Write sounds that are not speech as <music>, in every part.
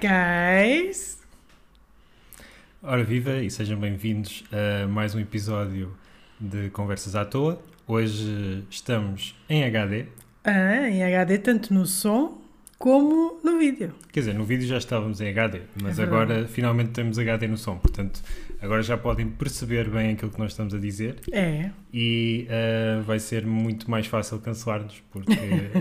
guys! Ora, viva e sejam bem-vindos a mais um episódio de Conversas à Toa. Hoje estamos em HD, Ah, em HD, tanto no som como no vídeo. quer dizer, no vídeo já estávamos em HD, mas É agora finalmente temos HD no som, portanto, agora já podem perceber bem aquilo que nós estamos a dizer É, e ah, vai ser muito mais fácil cancelar-nos, porque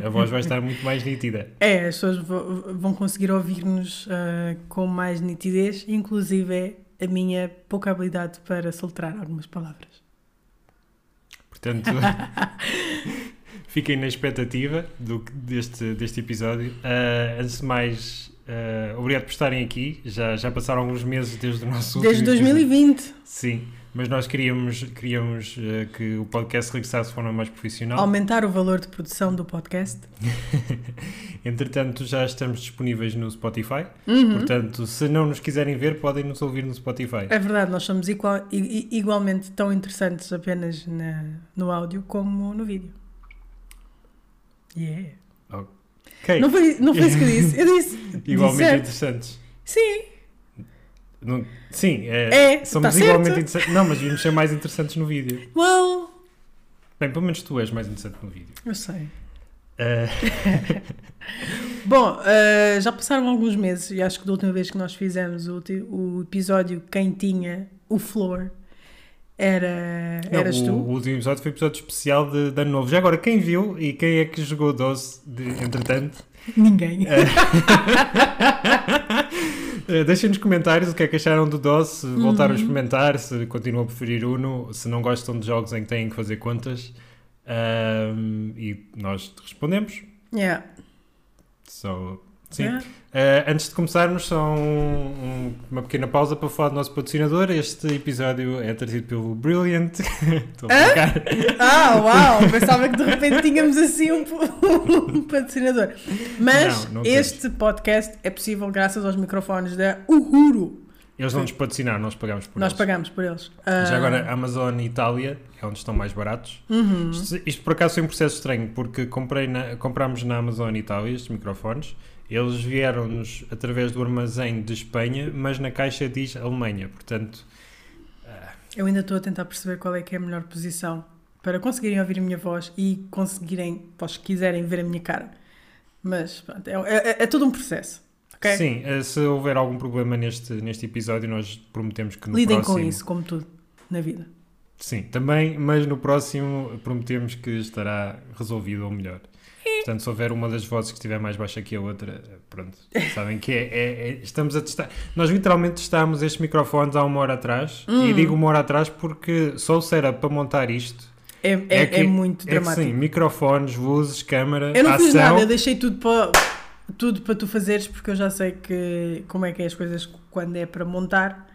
a voz vai estar muito mais nítida. <laughs> é, as pessoas vão conseguir ouvir-nos ah, com mais nitidez, inclusive é a minha pouca habilidade para soltar algumas palavras. Portanto, <laughs> fiquem na expectativa do, deste, deste episódio. Ah, antes de mais, ah, obrigado por estarem aqui. Já, já passaram alguns meses desde o nosso Desde último episódio. 2020, Sim, mas nós queríamos, queríamos ah, que o podcast regressasse de forma mais profissional. aumentar o valor de produção do podcast. <laughs> Entretanto, já estamos disponíveis no Spotify. Uhum. Portanto, se não nos quiserem ver, podem nos ouvir no Spotify. É verdade, nós somos igual- igualmente tão interessantes apenas na- no áudio como no vídeo. Yeah. Não foi, não foi isso que eu disse. Eu disse. <laughs> igualmente disse interessantes. Sim. Não- sim, é, É, somos tá igualmente certo. interessantes. Não, mas devíamos ser mais interessantes no vídeo. Well, Bem, pelo menos tu és mais interessante no vídeo. eu sei. Ah, <laughs> Bom, eh, já passaram alguns meses e acho que da última vez que nós fizemos o, o episódio Quem Tinha o Flor era, não, eras o, tu. o último episódio foi episódio especial de, de Ano Novo. Já agora, quem viu e quem é que jogou DOS de, entretanto? Ninguém. Uh, <laughs> Deixem nos comentários o que é que acharam do DOS, se voltaram Uhum. a experimentar, se continuam a preferir Uno, se não gostam de jogos em que têm que fazer contas. Ahm, e nós respondemos. Yeah. So, sim. Uh, antes de começarmos, só um- um- uma pequena pausa para falar do nosso patrocinador. Este episódio é trazido pelo Brilliant. <laughs> Estou a brincar. Ah, uau! <laughs> Pensava que de repente tínhamos assim um, um patrocinador. Mas Não, não este podcast é possível graças aos microfones da Uhuru. Eles não nos patrocinaram, nós pagamos por Nós eles. pagamos por eles. Ah, Já agora, Amazon e Itália é onde estão mais baratos. uhum. Isto, isto por acaso foi um processo estranho, porque comprei na, comprámos na Amazon Itália estes microfones. Eles vieram-nos através do armazém de Espanha, mas na caixa diz Alemanha. Portanto, Eu ainda estou a tentar perceber qual é que é a melhor posição para conseguirem ouvir a minha voz e conseguirem, que quiserem, ver a minha cara. Mas pronto, é, é- é todo um processo. ok? sim, eh, se houver algum problema neste, neste episódio, nós prometemos que no Lidem próximo... com isso, como tudo na vida. Sim, também, mas no próximo prometemos que estará resolvido ou melhor. Portanto, se houver uma das vozes que estiver mais baixa que a outra, pronto, sabem que é, é- é- estamos a testar. Nós literalmente testámos estes microfones há uma hora atrás, Hum. e digo uma hora atrás porque só o setup para montar isto É, é, É que- é muito é que dramático. sim, microfones, luzes, câmara, eu não fiz ação. nada, eu deixei tudo para, tudo para tu fazeres, porque eu já sei que, como é que é as coisas quando é para montar,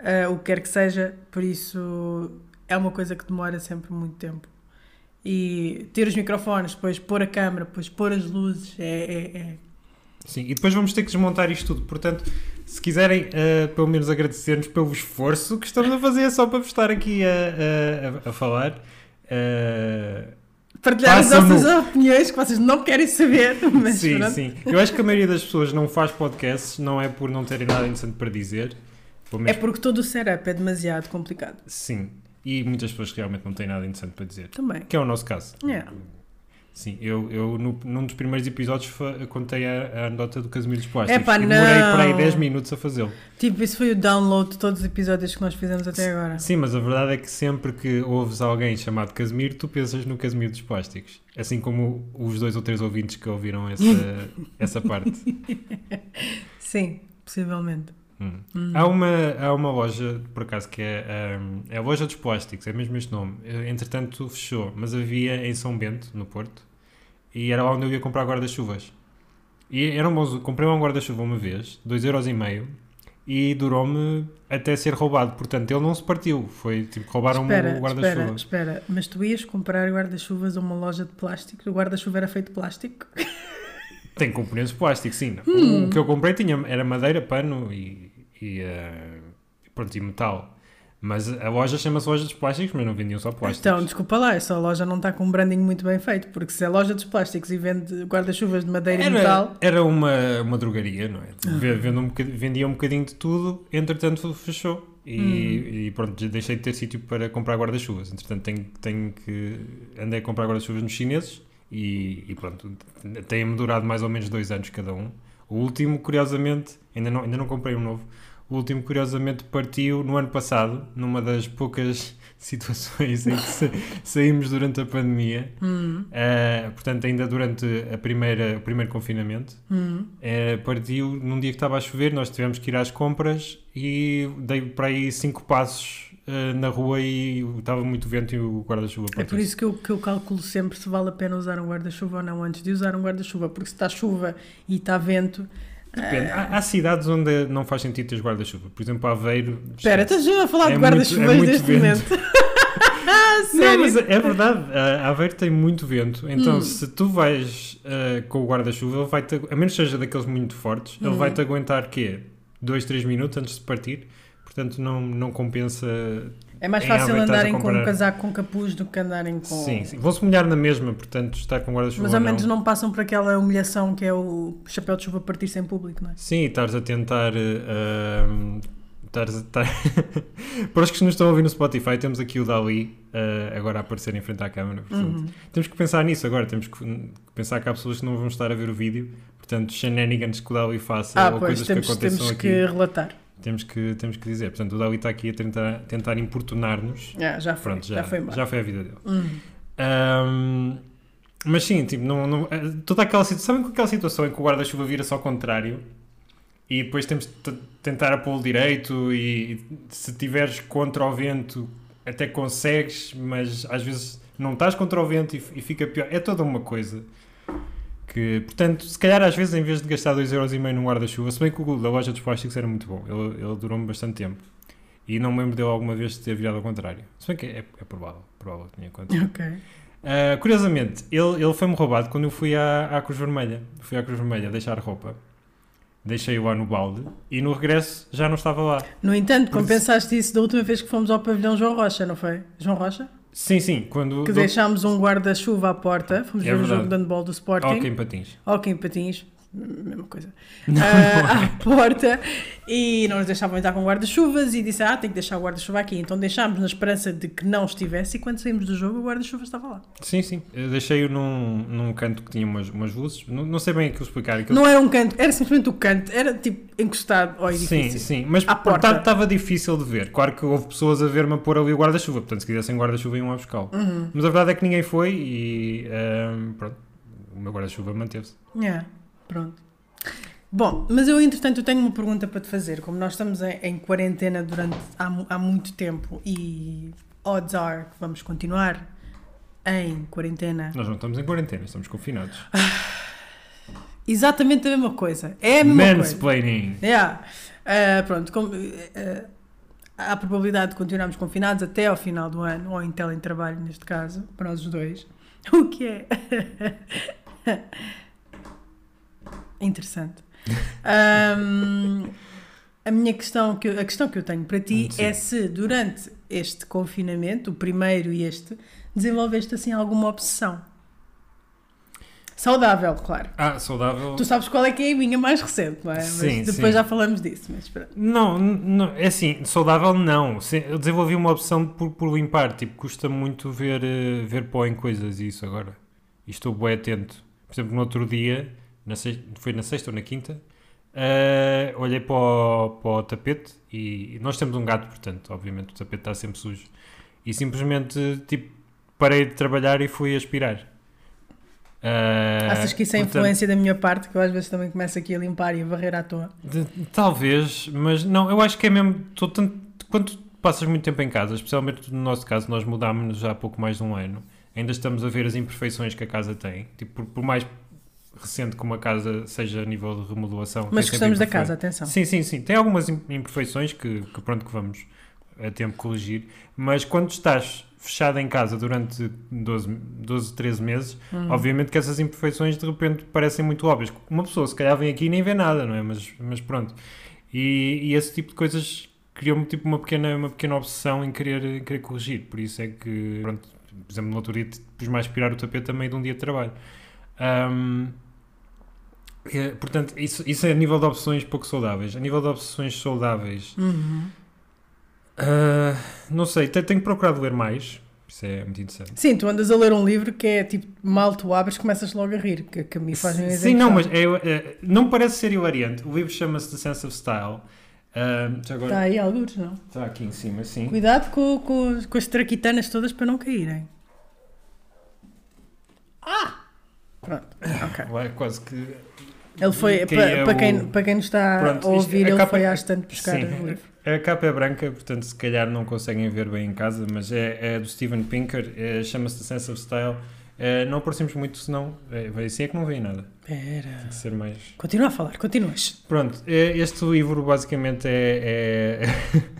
ah, o que quer que seja, por isso é uma coisa que demora sempre muito tempo. E ter os microfones, depois pôr a câmera, depois pôr as luzes, é- é- é, Sim, e depois vamos ter que desmontar isto tudo. Portanto, se quiserem, eh, pelo menos agradecer-nos pelo esforço que estamos a fazer só para vos estar aqui a, a- a falar. eh, partilhar as Façam-no. vossas opiniões que vocês não querem saber, <laughs> mas sim, pronto. sim. Eu acho que a maioria das pessoas não faz podcasts, não é por não terem nada interessante para dizer. É porque todo o setup é demasiado complicado. Sim. E muitas pessoas realmente não têm nada interessante para dizer. Também. Que é o nosso caso. Yeah. Sim, eu, eu no, num dos primeiros episódios contei a, a anedota do Casimiro dos Plásticos. Epá, e demorei não. para aí 10 minutos a fazê-lo. Tipo, isso foi o download de todos os episódios que nós fizemos até agora. Sim, mas a verdade é que sempre que ouves alguém chamado Casimiro, tu pensas no Casimiro dos Plásticos. Assim como os dois ou três ouvintes que ouviram essa, <laughs> essa parte. Sim, possivelmente. Hum. Hum. Há, uma, há uma loja, por acaso, que é, hum, é a Loja dos Plásticos, é mesmo este nome. Eh, Entretanto, fechou, mas havia em São Bento, no Porto, e era lá onde eu ia comprar guarda-chuvas. E eram bons, comprei um guarda-chuva uma vez, 2,5€, e durou-me até ser roubado. Portanto, ele não se partiu, foi tipo, roubaram-me espera, o espera, guarda-chuva. espera. Mas tu ias comprar guarda-chuvas a uma loja de plástico? O guarda-chuva era feito de plástico? Tem componentes de plástico, sim. Hum. O que eu comprei tinha, era madeira, pano e, e, eh, pronto, e metal. Mas a loja chama-se Loja dos Plásticos, mas não vendiam só plásticos. Então, desculpa lá, essa loja não está com um branding muito bem feito, porque se é loja dos plásticos e vende guarda-chuvas de madeira e metal. Era, era uma, uma drogaria, não é? Vende um bocadinho- vendia um bocadinho de tudo, entretanto fechou. E, e pronto, deixei de ter sítio para comprar guarda-chuvas. Entretanto, tenho, tenho que. Andei a comprar guarda-chuvas nos chineses e, e pronto, tem-me durado mais ou menos dois anos cada um. O último, curiosamente, ainda não, ainda não comprei um novo. O último, curiosamente, partiu no ano passado, numa das poucas <laughs> situações em que sa- saímos durante a pandemia. Uh, portanto, ainda durante a primeira, o primeiro confinamento, uh, partiu num dia que estava a chover, nós tivemos que ir às compras e dei para aí cinco passos uh, na rua e estava muito vento e o guarda-chuva É por isso que eu, que eu calculo sempre se vale a pena usar um guarda-chuva ou não antes de usar um guarda-chuva, porque se está chuva e está vento. Depende. Há, há cidades onde não faz sentido ter guarda-chuva. Por exemplo, Aveiro. Espera, estás a falar É de muito- guarda-chuvas é neste momento? <laughs> Não, Sério? mas é verdade. A Aveiro tem muito vento. Então, Hum. se tu vais uh, com o guarda-chuva, ele vai-te, a menos que seja daqueles muito fortes, ele Hum. vai-te aguentar quê? 2, 3 minutos antes de partir. Portanto, não, não compensa. É mais fácil Aveiro andarem com um casaco com capuz do que andarem com. Sim, sim. Vão-se molhar na mesma, portanto, estar com guarda-chuva. Mas ao menos não passam por aquela humilhação que é o chapéu de chuva partir-se em público, não é? Sim, e estares a tentar. Uh, estares a- estar- <laughs> Para os que nos estão a ouvir no Spotify, temos aqui o Dali uh, agora a aparecer em frente à câmera. Portanto, Uhum. Temos que pensar nisso agora, temos que pensar que há pessoas que não vão estar a ver o vídeo, portanto, shenanigans que o Dali faça Ah, ou pois, coisas temos, que aconteçam temos aqui, que relatar. Temos, que, temos que dizer. Portanto, o Dali está aqui a tentar, tentar importunar-nos. Ah, já foi, Pronto, já, já, foi já foi a vida dele. Ahm, mas sim, tipo, não, não- eh, toda aquela situação, sabem com aquela situação em que o guarda-chuva vira-se ao contrário e depois temos de tentar a pô-lo direito e se tiveres contra o vento até consegues, mas às vezes não estás contra o vento e, e fica pior. É toda uma coisa. Que, portanto, se calhar às vezes em vez de gastar 2,5€ num guarda-chuva, se bem que o da loja dos plásticos era muito bom, ele, ele durou-me bastante tempo. E não me lembro dele alguma vez de ter virado ao contrário. Se bem que é, é provável, provável que tenha acontecido. Ok. Uh, curiosamente, ele, ele foi-me roubado quando eu fui à, à Cruz Vermelha. Fui à Cruz Vermelha deixar roupa. Deixei-o lá no balde e no regresso já não estava lá. No entanto, Por compensaste isso da última vez que fomos ao pavilhão João Rocha, não foi? João Rocha? Sim, sim, quando. Que do- deixámos um guarda-chuva à porta, fomos É ver o jogo de handball do Sporting. Ok, em patins. Ok, em patins, mesma coisa. Ah, <laughs> à porta e não nos deixavam entrar com guarda-chuvas e disse: Ah, tem que deixar o guarda-chuva aqui. Então deixámos na esperança de que não estivesse e quando saímos do jogo o guarda-chuva estava lá. Sim, sim. Deixei-o num, num canto que tinha umas, umas luzes. Não, não sei bem aquilo explicar. Aquilo... Não era um canto, era simplesmente o canto, era tipo encostado ao Sim, edifício. sim, mas À porta. estava difícil de ver. Claro que houve pessoas a ver-me a pôr ali o guarda-chuva, portanto, se quisessem guarda-chuva, iam a buscá-lo. Uhum. Mas a verdade é que ninguém foi e ahm, pronto, o meu guarda-chuva manteve-se. Yeah, pronto. Bom, mas eu entretanto tenho uma pergunta para te fazer. Como nós estamos em, em quarentena durante há, há muito tempo e odds are que vamos continuar em quarentena. Nós não estamos em quarentena, estamos confinados. <sighs> Exatamente a mesma coisa. É a mesma coisa. Mansplaining! Yeah. Ah, pronto, como, ah, há a probabilidade de continuarmos confinados até ao final do ano, ou em teletrabalho neste caso, para nós os dois. <laughs> O que é <laughs> interessante. Ahm, a minha questão, que eu- a questão que eu tenho para ti Hum, sim. é se durante este confinamento, o primeiro e este, desenvolveste assim alguma obsessão. Saudável, claro. Ah, saudável. Tu sabes qual é que é a minha mais recente, não é? Sim, mas depois sim. já falamos disso. Mas espera. Não, não, é assim, saudável não. Eu desenvolvi uma opção por, por limpar, tipo, custa muito ver, eh, ver pó em coisas e isso agora. E estou bem atento. Por exemplo, no outro dia, na sex- foi na sexta ou na quinta, eh, olhei para o, para o tapete e nós temos um gato, portanto, obviamente o tapete está sempre sujo. E simplesmente, tipo, parei de trabalhar e fui aspirar. Eh, Achas que isso é portanto- influência da minha parte, que eu às vezes também começo aqui a limpar e a varrer à toa? De- talvez, mas não, eu acho que é mesmo. tô tanto- quando passas muito tempo em casa, especialmente no nosso caso, nós mudámos-nos já há pouco mais de um ano, ainda estamos a ver as imperfeições que a casa tem. Tipo, por, por mais recente que uma casa seja a nível de remodelação. Mas gostamos da casa, atenção. Sim, sim, sim. Tem algumas im- imperfeições que, que pronto que vamos a tempo corrigir, mas quando estás fechado em casa durante 12, 12 13 meses, Hum. obviamente que essas imperfeições de repente parecem muito óbvias. Uma pessoa se calhar vem aqui e nem vê nada, não é? Mas, mas pronto. E, e esse tipo de coisas criou-me tipo uma pequena, uma pequena obsessão em querer, em querer corrigir. Por isso é que, pronto, por exemplo, no outro dia pus-me a aspirar o tapete a meio de um dia de trabalho. Um, é, portanto, isso, isso é a nível de opções pouco saudáveis. A nível de opções saudáveis, Uhum. ah, não sei, te- tenho procurado ler mais. Isso é muito interessante. Sim, tu andas a ler um livro que é tipo, mal tu abres, começas logo a rir, que, que a mim faz um Sim, não, mas é, é- não parece ser hilariante. O livro chama-se The Sense of Style. Já agora Está aí alguns, não? está aqui em cima, sim. Cuidado com, com, com as traquitanas todas para não caírem. Ah! Pronto, ok. Vai quase que. Ele foi, Que pa- é para o- quem, para quem nos está Pronto, a ouvir, a ele capa- foi à estante buscar Sim. o livro. A capa é branca, portanto, se calhar não conseguem ver bem em casa, mas é, é do Steven Pinker, é- chama-se The Sense of Style. É, não aparecemos muito, senão. É, assim é que não veem nada. Tem Espera. que ser mais. Continua a falar, continuas. Pronto, é- este livro basicamente é. <laughs>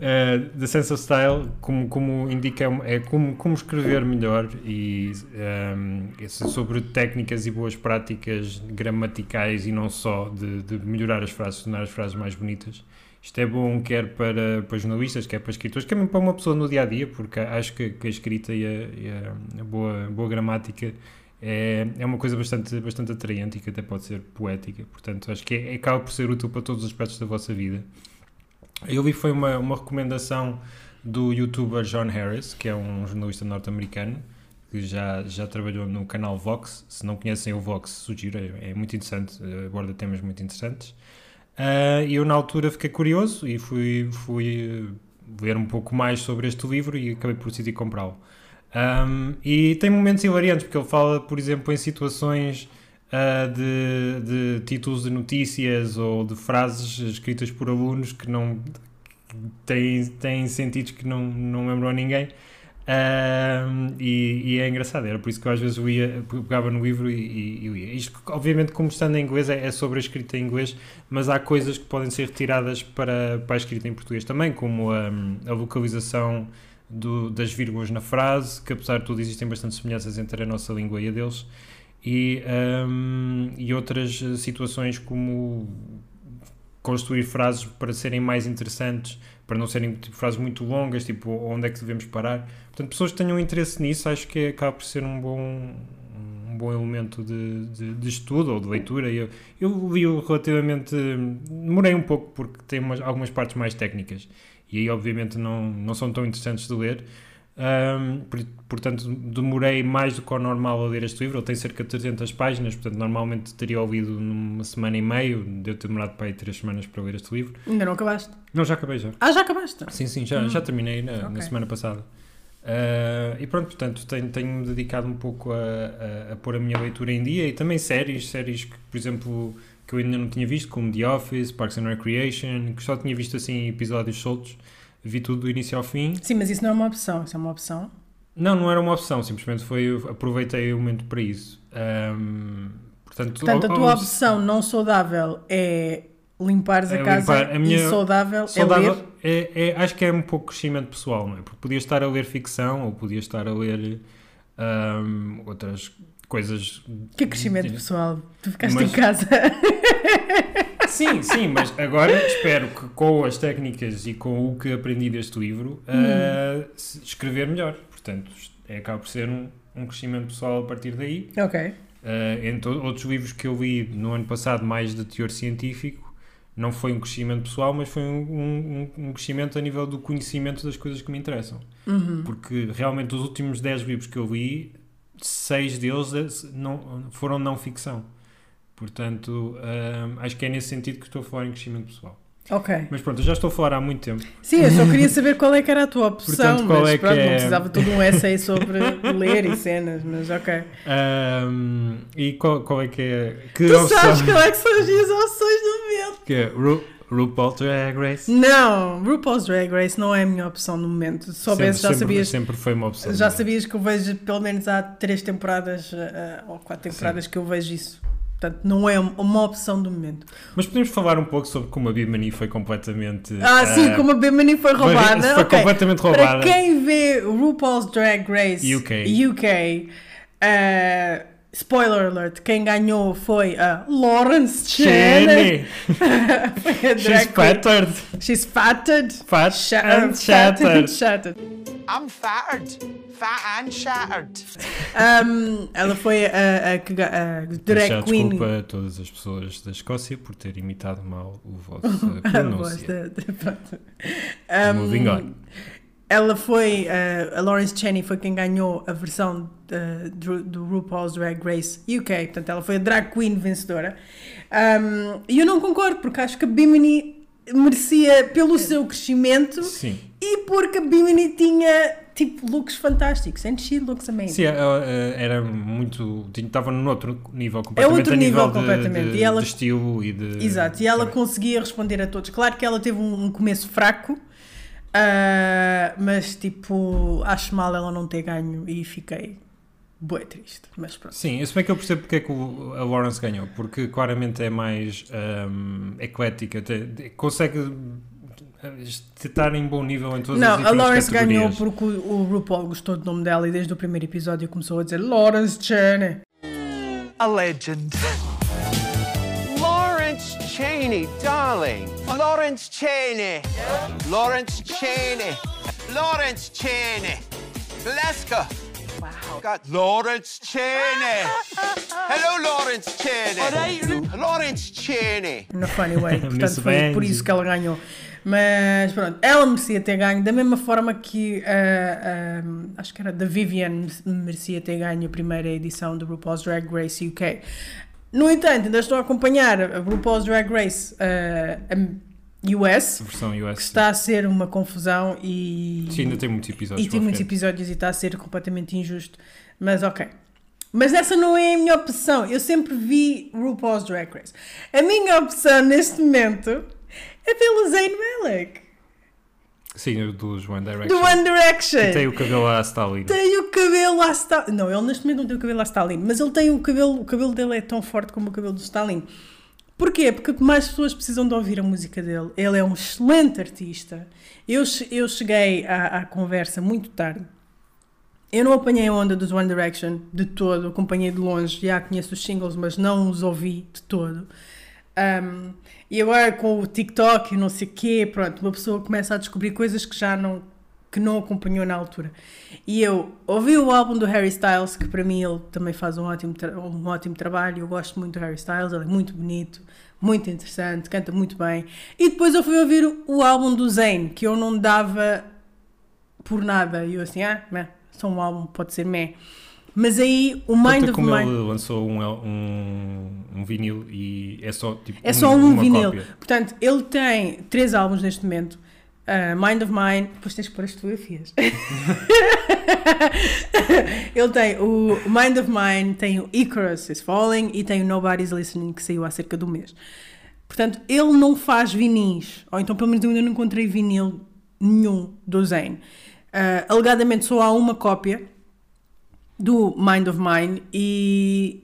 é <laughs> é, The Sense of Style, como, como indica, é como, como escrever melhor e ehm, isso sobre técnicas e boas práticas gramaticais e não só de, de melhorar as frases, tornar as frases mais bonitas. Isto é bom quer para, para jornalistas, quer para escritores, quer mesmo para uma pessoa no dia a dia, porque acho que, que a escrita e a, e a- boa, boa gramática é, é uma coisa bastante, bastante atraente e que até pode ser poética. Portanto, acho que é, acaba por ser útil para todos os aspectos da vossa vida. Eu vi foi uma, uma recomendação do youtuber John Harris, que é um jornalista norte-americano, que já, já trabalhou no canal Vox. Se não conhecem o Vox, sugiro, é, é muito interessante, aborda temas muito interessantes. Ah, E eu, na altura, fiquei curioso e fui, fui eh, ler um pouco mais sobre este livro e acabei por decidir comprá-lo. Um, e tem momentos hilariantes, porque ele fala, por exemplo, em situações ah, de, de títulos de notícias ou de frases escritas por alunos que não têm, têm sentidos que não, não lembram a ninguém. Um, e, e é engraçado, era por isso que eu às vezes eu ia, pegava no livro e, e, eu ia. Isto, obviamente, como estando em inglês, é, é sobre a escrita em inglês, mas há coisas que podem ser retiradas para, para a escrita em português também, como a, a localização do- das vírgulas na frase, que apesar de tudo existem bastante semelhanças entre a nossa língua e a deles, e, hum, e outras situações como construir frases para serem mais interessantes, para não serem tipo, frases muito longas, tipo onde é que devemos parar. Portanto, pessoas que tenham interesse nisso, acho que acaba por ser um bom, um bom elemento de, de, de estudo ou de leitura. Eu, eu li-o relativamente. Demorei um pouco porque tem umas, algumas partes mais técnicas e aí, obviamente, não, não são tão interessantes de ler. Por- portanto, demorei mais do que o normal a ler este livro. Ele tem cerca de 300 páginas, portanto, normalmente teria ouvido numa semana e meio. Deu ter demorado para aí 3 semanas para ler este livro. Ainda não acabaste? Não, já acabei já. Ah, já acabaste? Sim, sim, já, Hum. já terminei na, na Ok. semana passada. Ah, e pronto, portanto, tenho- tenho-me dedicado um pouco a, a, a pôr a minha leitura em dia e também séries, séries que, por exemplo, que eu ainda não tinha visto, como The Office, Parks and Recreation, que só tinha visto assim episódios soltos, vi tudo do início ao fim. Sim, mas isso não é uma opção, isso é uma opção. Não, não era uma opção, simplesmente foi, aproveitei o momento para isso. Ahm, portanto, Portanto, a tua opção não saudável é limpares a É casa limpar. A minha- e saudável, é Saudável, ler. é, é- acho que é um pouco crescimento pessoal, não é? Porque podia estar a ler ficção ou podia estar a ler ahm, outras coisas. Que crescimento pessoal. Tu ficaste Mas- em casa. <laughs> Sim, sim, mas agora espero que com as técnicas e com o que aprendi deste livro, ah, se- escrever melhor. Portanto, é, acaba por ser um, um crescimento pessoal a partir daí. ok. Uh, entre outros livros que eu li no ano passado, mais de teor científico, não foi um crescimento pessoal, mas foi um, um- um crescimento a nível do conhecimento das coisas que me interessam. Uhum. Porque realmente os últimos 10 livros que eu li, seis deles eh, não, foram não ficção. Portanto, acho que é nesse sentido que estou a falar em crescimento pessoal. Ok. Mas pronto, eu já estou a falar há muito tempo. Sim, eu só queria saber qual é que era a tua <laughs> opção, Portanto, qual mas é que pronto, não é- precisava todo um essay sobre <laughs> ler e cenas, mas ok. Um, e qual, qual é que é? Que Tu opção- sabes qual é que são as minhas opções do momento? Que é Ru, RuPaul Drag Race? Não, RuPaul's Drag Race não é a minha opção no momento. Se soubesse, já sempre, sabias, Sempre foi uma opção. já sabias que eu vejo pelo menos há três temporadas ah, ou quatro temporadas que eu vejo isso. Portanto, não é uma opção do momento. Mas podemos falar um pouco sobre como a Bimani foi completamente. Ah, sim, eh, como a Bimini foi roubada. Foi ok. completamente Para roubada. quem vê RuPaul's Drag Race UK. UK, ah, Spoiler alert, quem ganhou foi a Lawrence Cheney. <laughs> She's queen. fattered. She's fatted. Fat and uh, shattered. shattered. I'm fattered. Fat and shattered. Um, ela foi a, a, a drag queen. desculpa a todas as pessoas da Escócia por ter imitado mal o vosso <laughs> pronúncia. Um, Moving on. Ela foi, uh, a Lawrence Cheney foi quem ganhou a versão uh, do, do RuPaul's Drag Race UK, portanto ela foi a drag queen vencedora. Um, E eu não concordo, porque acho que a Bimini merecia pelo seu crescimento Sim. e porque a Bimini tinha tipo looks fantásticos, and she looks amazing. Sim, ela, eh, era muito. Estava num outro nível, completamente É outro nível, nível de, completamente. De, E ela- de estilo e de. Exato, e ela conseguia responder a todos. Claro que ela teve um, um começo fraco, ah, mas tipo, acho mal ela não ter ganho e fiquei bué triste. Mas pronto. Sim, se bem que eu percebo porque é que o- a Lawrence ganhou, porque claramente é mais ahm, eclética, te- te- consegue eh, estar em bom nível em todas as Não, a Lawrence ganhou categorias. porque o, o RuPaul gostou do nome dela e desde o primeiro episódio começou a dizer Lawrence Cheney. A legend. Lawrence Cheney, darling. Lawrence Cheney. Lawrence Cheney. Lawrence Cheney. Glasgow. Got Lawrence Cheney. Hello, Lawrence Cheney. Lawrence Cheney. Na funny way, <laughs> portanto foi por isso que ela ganhou. Mas pronto, ela merecia ter ganho, da mesma forma que ah, ah, acho que era da Vivian merecia ter ganho a primeira edição do RuPaul's Drag Race UK. No entanto, ainda estou a acompanhar a RuPaul's Drag Race a US, versão US. que está a ser uma confusão e. Sim, ainda tem muitos episódios. E tem muitos episódios e está a ser completamente injusto. Mas ok. Mas essa não é a minha opção. Eu sempre vi RuPaul's Drag Race. A minha opção neste momento é pelo Zayn Malik, Sim, o dos One Direction. do One Direction. Que tem o cabelo à Stalin. Tem o cabelo à Stalin. Não, ele neste momento não tem o cabelo à Stalin, mas ele tem o cabelo, o cabelo dele é tão forte como o cabelo do Stalin. Porquê? Porque mais pessoas precisam de ouvir a música dele. Ele é um excelente artista. Eu, eu cheguei à, à conversa muito tarde. Eu não apanhei a onda dos One Direction de todo, acompanhei de longe, já conheço os singles, mas não os ouvi de todo. Um, e agora com o TikTok e não sei o quê, pronto, uma pessoa começa a descobrir coisas que já não, que não acompanhou na altura. E eu ouvi o álbum do Harry Styles, que para mim ele também faz um ótimo, um ótimo trabalho, eu gosto muito do Harry Styles, ele é muito bonito, muito interessante, canta muito bem. E depois eu fui ouvir o, o álbum do Zayn, que eu não dava por nada, e eu assim, ah, meh, só um álbum, pode ser meh. Mas aí o Mind of como Mine... ele lançou um, um, um vinil e é só tipo É só um uma vinil. cópia. Portanto, ele tem três álbuns neste momento. Uh, Mind of Mine, depois tens que pôr as fotografias. <laughs> ele tem o Mind of Mine, tem o Icarus is Falling e tem o Nobody's Listening, que saiu há cerca de um mês. Portanto, ele não faz vinis, ou então pelo menos eu ainda não encontrei vinil nenhum do Zayn. Uh, alegadamente só há uma cópia do Mind of Mine e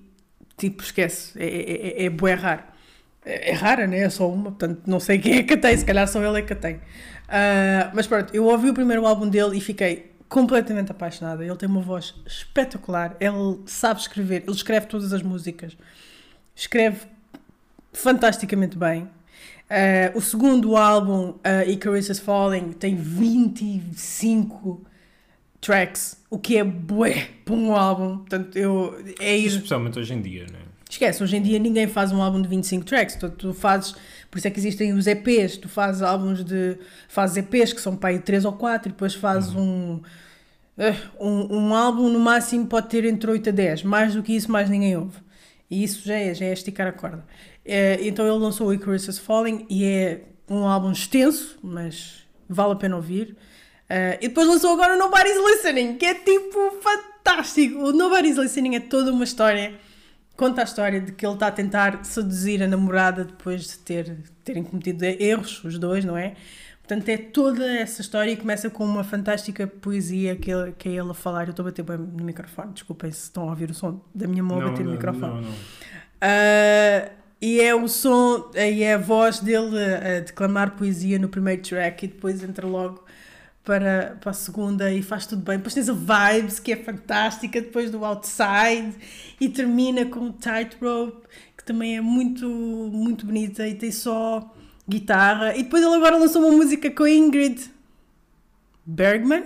tipo, esquece, é, é, é, é bué raro. É, é rara, né? É só uma, portanto não sei quem é que tem, se calhar só ele é que tem. Ah, mas pronto, eu ouvi o primeiro álbum dele e fiquei completamente apaixonada. Ele tem uma voz espetacular, ele sabe escrever, ele escreve todas as músicas, escreve fantasticamente bem. Ah, o segundo álbum, uh, Icarus is Falling, tem 25 tracks, o que é bué para um álbum. Portanto, eu, é ir Especialmente hoje em dia, né? Esquece, hoje em dia ninguém faz um álbum de 25 tracks, tu, tu fazes, por isso é que existem os EPs, tu fazes álbuns de, fazes EPs que são para aí 3 ou 4 e depois fazes um, eh, um, um álbum no máximo pode ter entre 8 a 10, mais do que isso mais ninguém ouve. E isso já é, já é esticar a corda. Eh, então ele lançou o Icarus is Falling e é um álbum extenso, mas vale a pena ouvir. Eh, e depois lançou agora o Nobody's Listening, que é tipo fantástico. O Nobody's Listening é toda uma história conta a história de que ele está a tentar seduzir a namorada depois de ter, terem cometido erros, os dois, não é? Portanto, é toda essa história e começa com uma fantástica poesia que, ele, que é ele a falar. Eu estou a bater bem no microfone, desculpem se estão a ouvir o som da minha mão a bater no microfone. Não, não. Ah, e é o som, e é a voz dele a declamar poesia no primeiro track e depois entra logo para, para a segunda e faz tudo bem. Depois tens a Vibes, que é fantástica, depois do Outside, e termina com Tightrope, que também é muito, muito bonita e tem só guitarra. E depois ele agora lançou uma música com a Ingrid Bergman.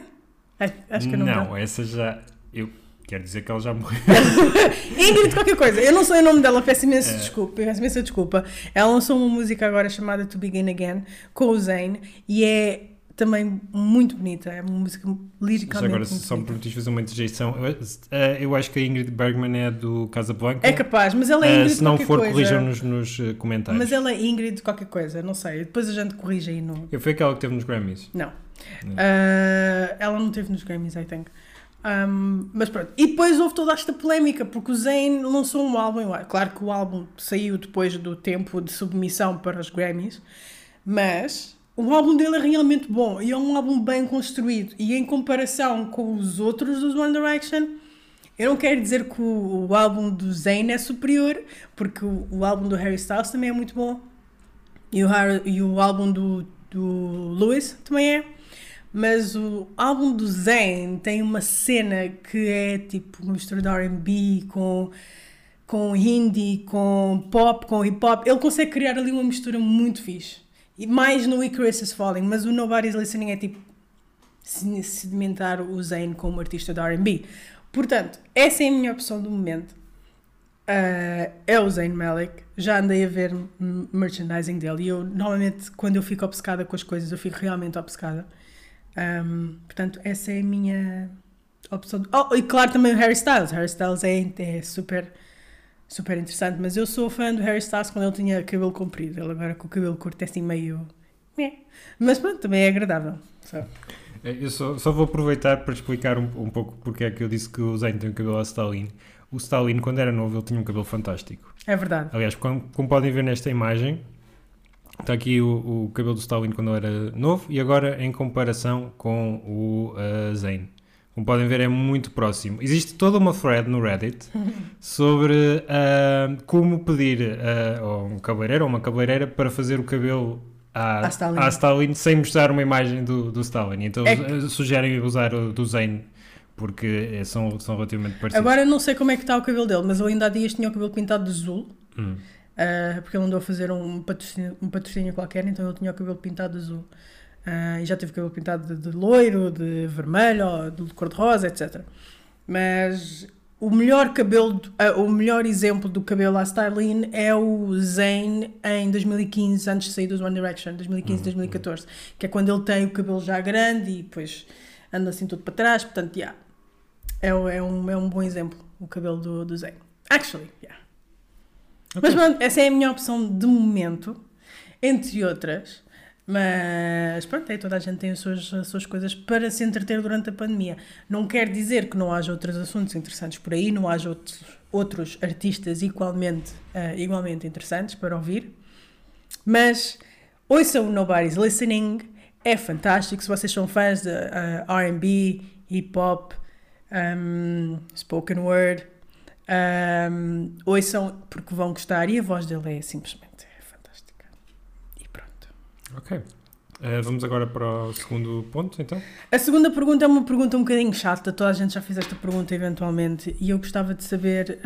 Acho que é o nome dela. Não, essa já. Eu quero dizer que ela já morreu. <laughs> Ingrid qualquer coisa, eu não sei o nome dela, peço imensa É. desculpa, peço imensa desculpa. Ela lançou uma música agora chamada To Begin Again com o Zayn e é também muito bonita, é uma música liricamente agora, muito só me bonita. permitires fazer uma interjeição. Eu, eh, eu acho que a Ingrid Bergman é do Casablanca. É capaz, mas ela é Eh, Ingrid se não for, corrijam-nos nos eh, comentários. Mas ela é Ingrid qualquer coisa, não sei, depois a gente corrige aí no... Foi aquela que teve nos Grammys. Não. Ah, ela não teve nos Grammys, I think. Um, mas pronto. E depois houve toda esta polémica, porque o Zayn lançou um álbum. eu- Claro que o álbum saiu depois do tempo de submissão para os Grammys, mas o álbum dele é realmente bom e é um álbum bem construído. E em comparação com os outros dos One Direction, eu não quero dizer que o, o álbum do Zayn é superior, porque o, o álbum do Harry Styles também é muito bom. E o, e o álbum do, do Lewis também é. Mas o álbum do Zayn tem uma cena que é tipo mistura de RB com, com hindi, com pop, com hip hop. Ele consegue criar ali uma mistura muito fixe. E mais no Icarus is Falling, mas o Nobody's Listening é tipo se- sedimentar o Zayn como artista de RB. Portanto, essa é a minha opção do momento. Uh, é o Zayn Malik. Já andei a ver merchandising dele e eu, normalmente, quando eu fico obcecada com as coisas, eu fico realmente obcecada. Um, portanto, essa é a minha opção. Oh, e claro, também o Harry Styles. Harry Styles é, é super, super interessante, mas eu sou fã do Harry Styles quando ele tinha cabelo comprido. Ele agora com o cabelo curto é assim meio. meh. Mas pronto, também é agradável. Eh, Eu só, só vou aproveitar para explicar um, um pouco porque é que eu disse que o Zayn tem o cabelo a Stalin. O Stalin, quando era novo, ele tinha um cabelo fantástico. é verdade. Aliás, como, como podem ver nesta imagem, está aqui o, o cabelo do Stalin quando ele era novo e agora em comparação com o uh, Zayn. Como podem ver, é muito próximo. Existe toda uma thread no Reddit sobre uh, como pedir uh, ou um cabeleireiro ou uma cabeleireira para fazer o cabelo à, À Stalin. à Stalin sem mostrar uma imagem do, do Stalin. Então É uh, sugerem usar o do Zayn porque são, são relativamente parecidos. Agora não sei como é que está o cabelo dele, mas eu ainda há dias tinha o cabelo pintado de azul. Hum. Uh, porque ele andou a fazer um patrocínio, um patrocínio qualquer, então ele tinha o cabelo pintado de azul. Uh, e já teve o cabelo pintado de, de loiro, de vermelho, ou de cor-de-rosa, etc. Mas o melhor cabelo, uh, o melhor exemplo do cabelo à Stylin é o Zayn em 2015, antes de sair dos One Direction, 2015, 2014, que é quando ele tem o cabelo já grande e depois anda assim tudo para trás, portanto, yeah, é, é, um, é um bom exemplo o cabelo do, do Zayn. Actually, yeah. Mas pronto, essa é a minha opção de momento, entre outras. Mas pronto, aí toda a gente tem as suas, as suas coisas para se entreter durante a pandemia. Não quer dizer que não haja outros assuntos interessantes por aí, não haja outros, outros artistas igualmente, eh, igualmente interessantes para ouvir. Mas ouçam Nobody's Listening, é fantástico. Se vocês são fãs de eh, RB, hip hop, um, spoken word, um, ouçam porque vão gostar e a voz dele é simplesmente. Ok. Eh, vamos agora para o segundo ponto, então. A segunda pergunta é uma pergunta um bocadinho chata, toda a gente já fez esta pergunta eventualmente, e eu gostava de saber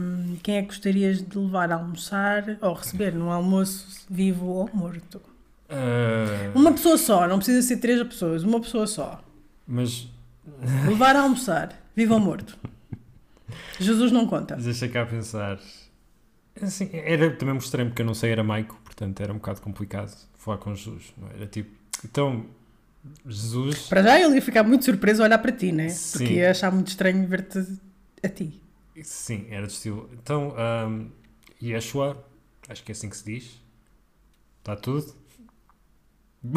um, quem é que gostarias de levar a almoçar ou receber num almoço vivo ou morto? Eh, Uma pessoa só, não precisa ser três pessoas, uma pessoa só. mas <laughs> Levar a almoçar, vivo ou morto? Jesus não conta. deixa cá pensar. Assim, era, também mostrei porque eu não sei, era Maico, portanto era um bocado complicado falar com Jesus. Não é? era tipo, então, Jesus. Para já ele ia ficar muito surpreso a olhar para ti, né? Sim. Porque ia achar muito estranho ver-te a ti. Sim, era de estilo. Então, um, Yeshua, acho que é assim que se diz. Está tudo. <laughs>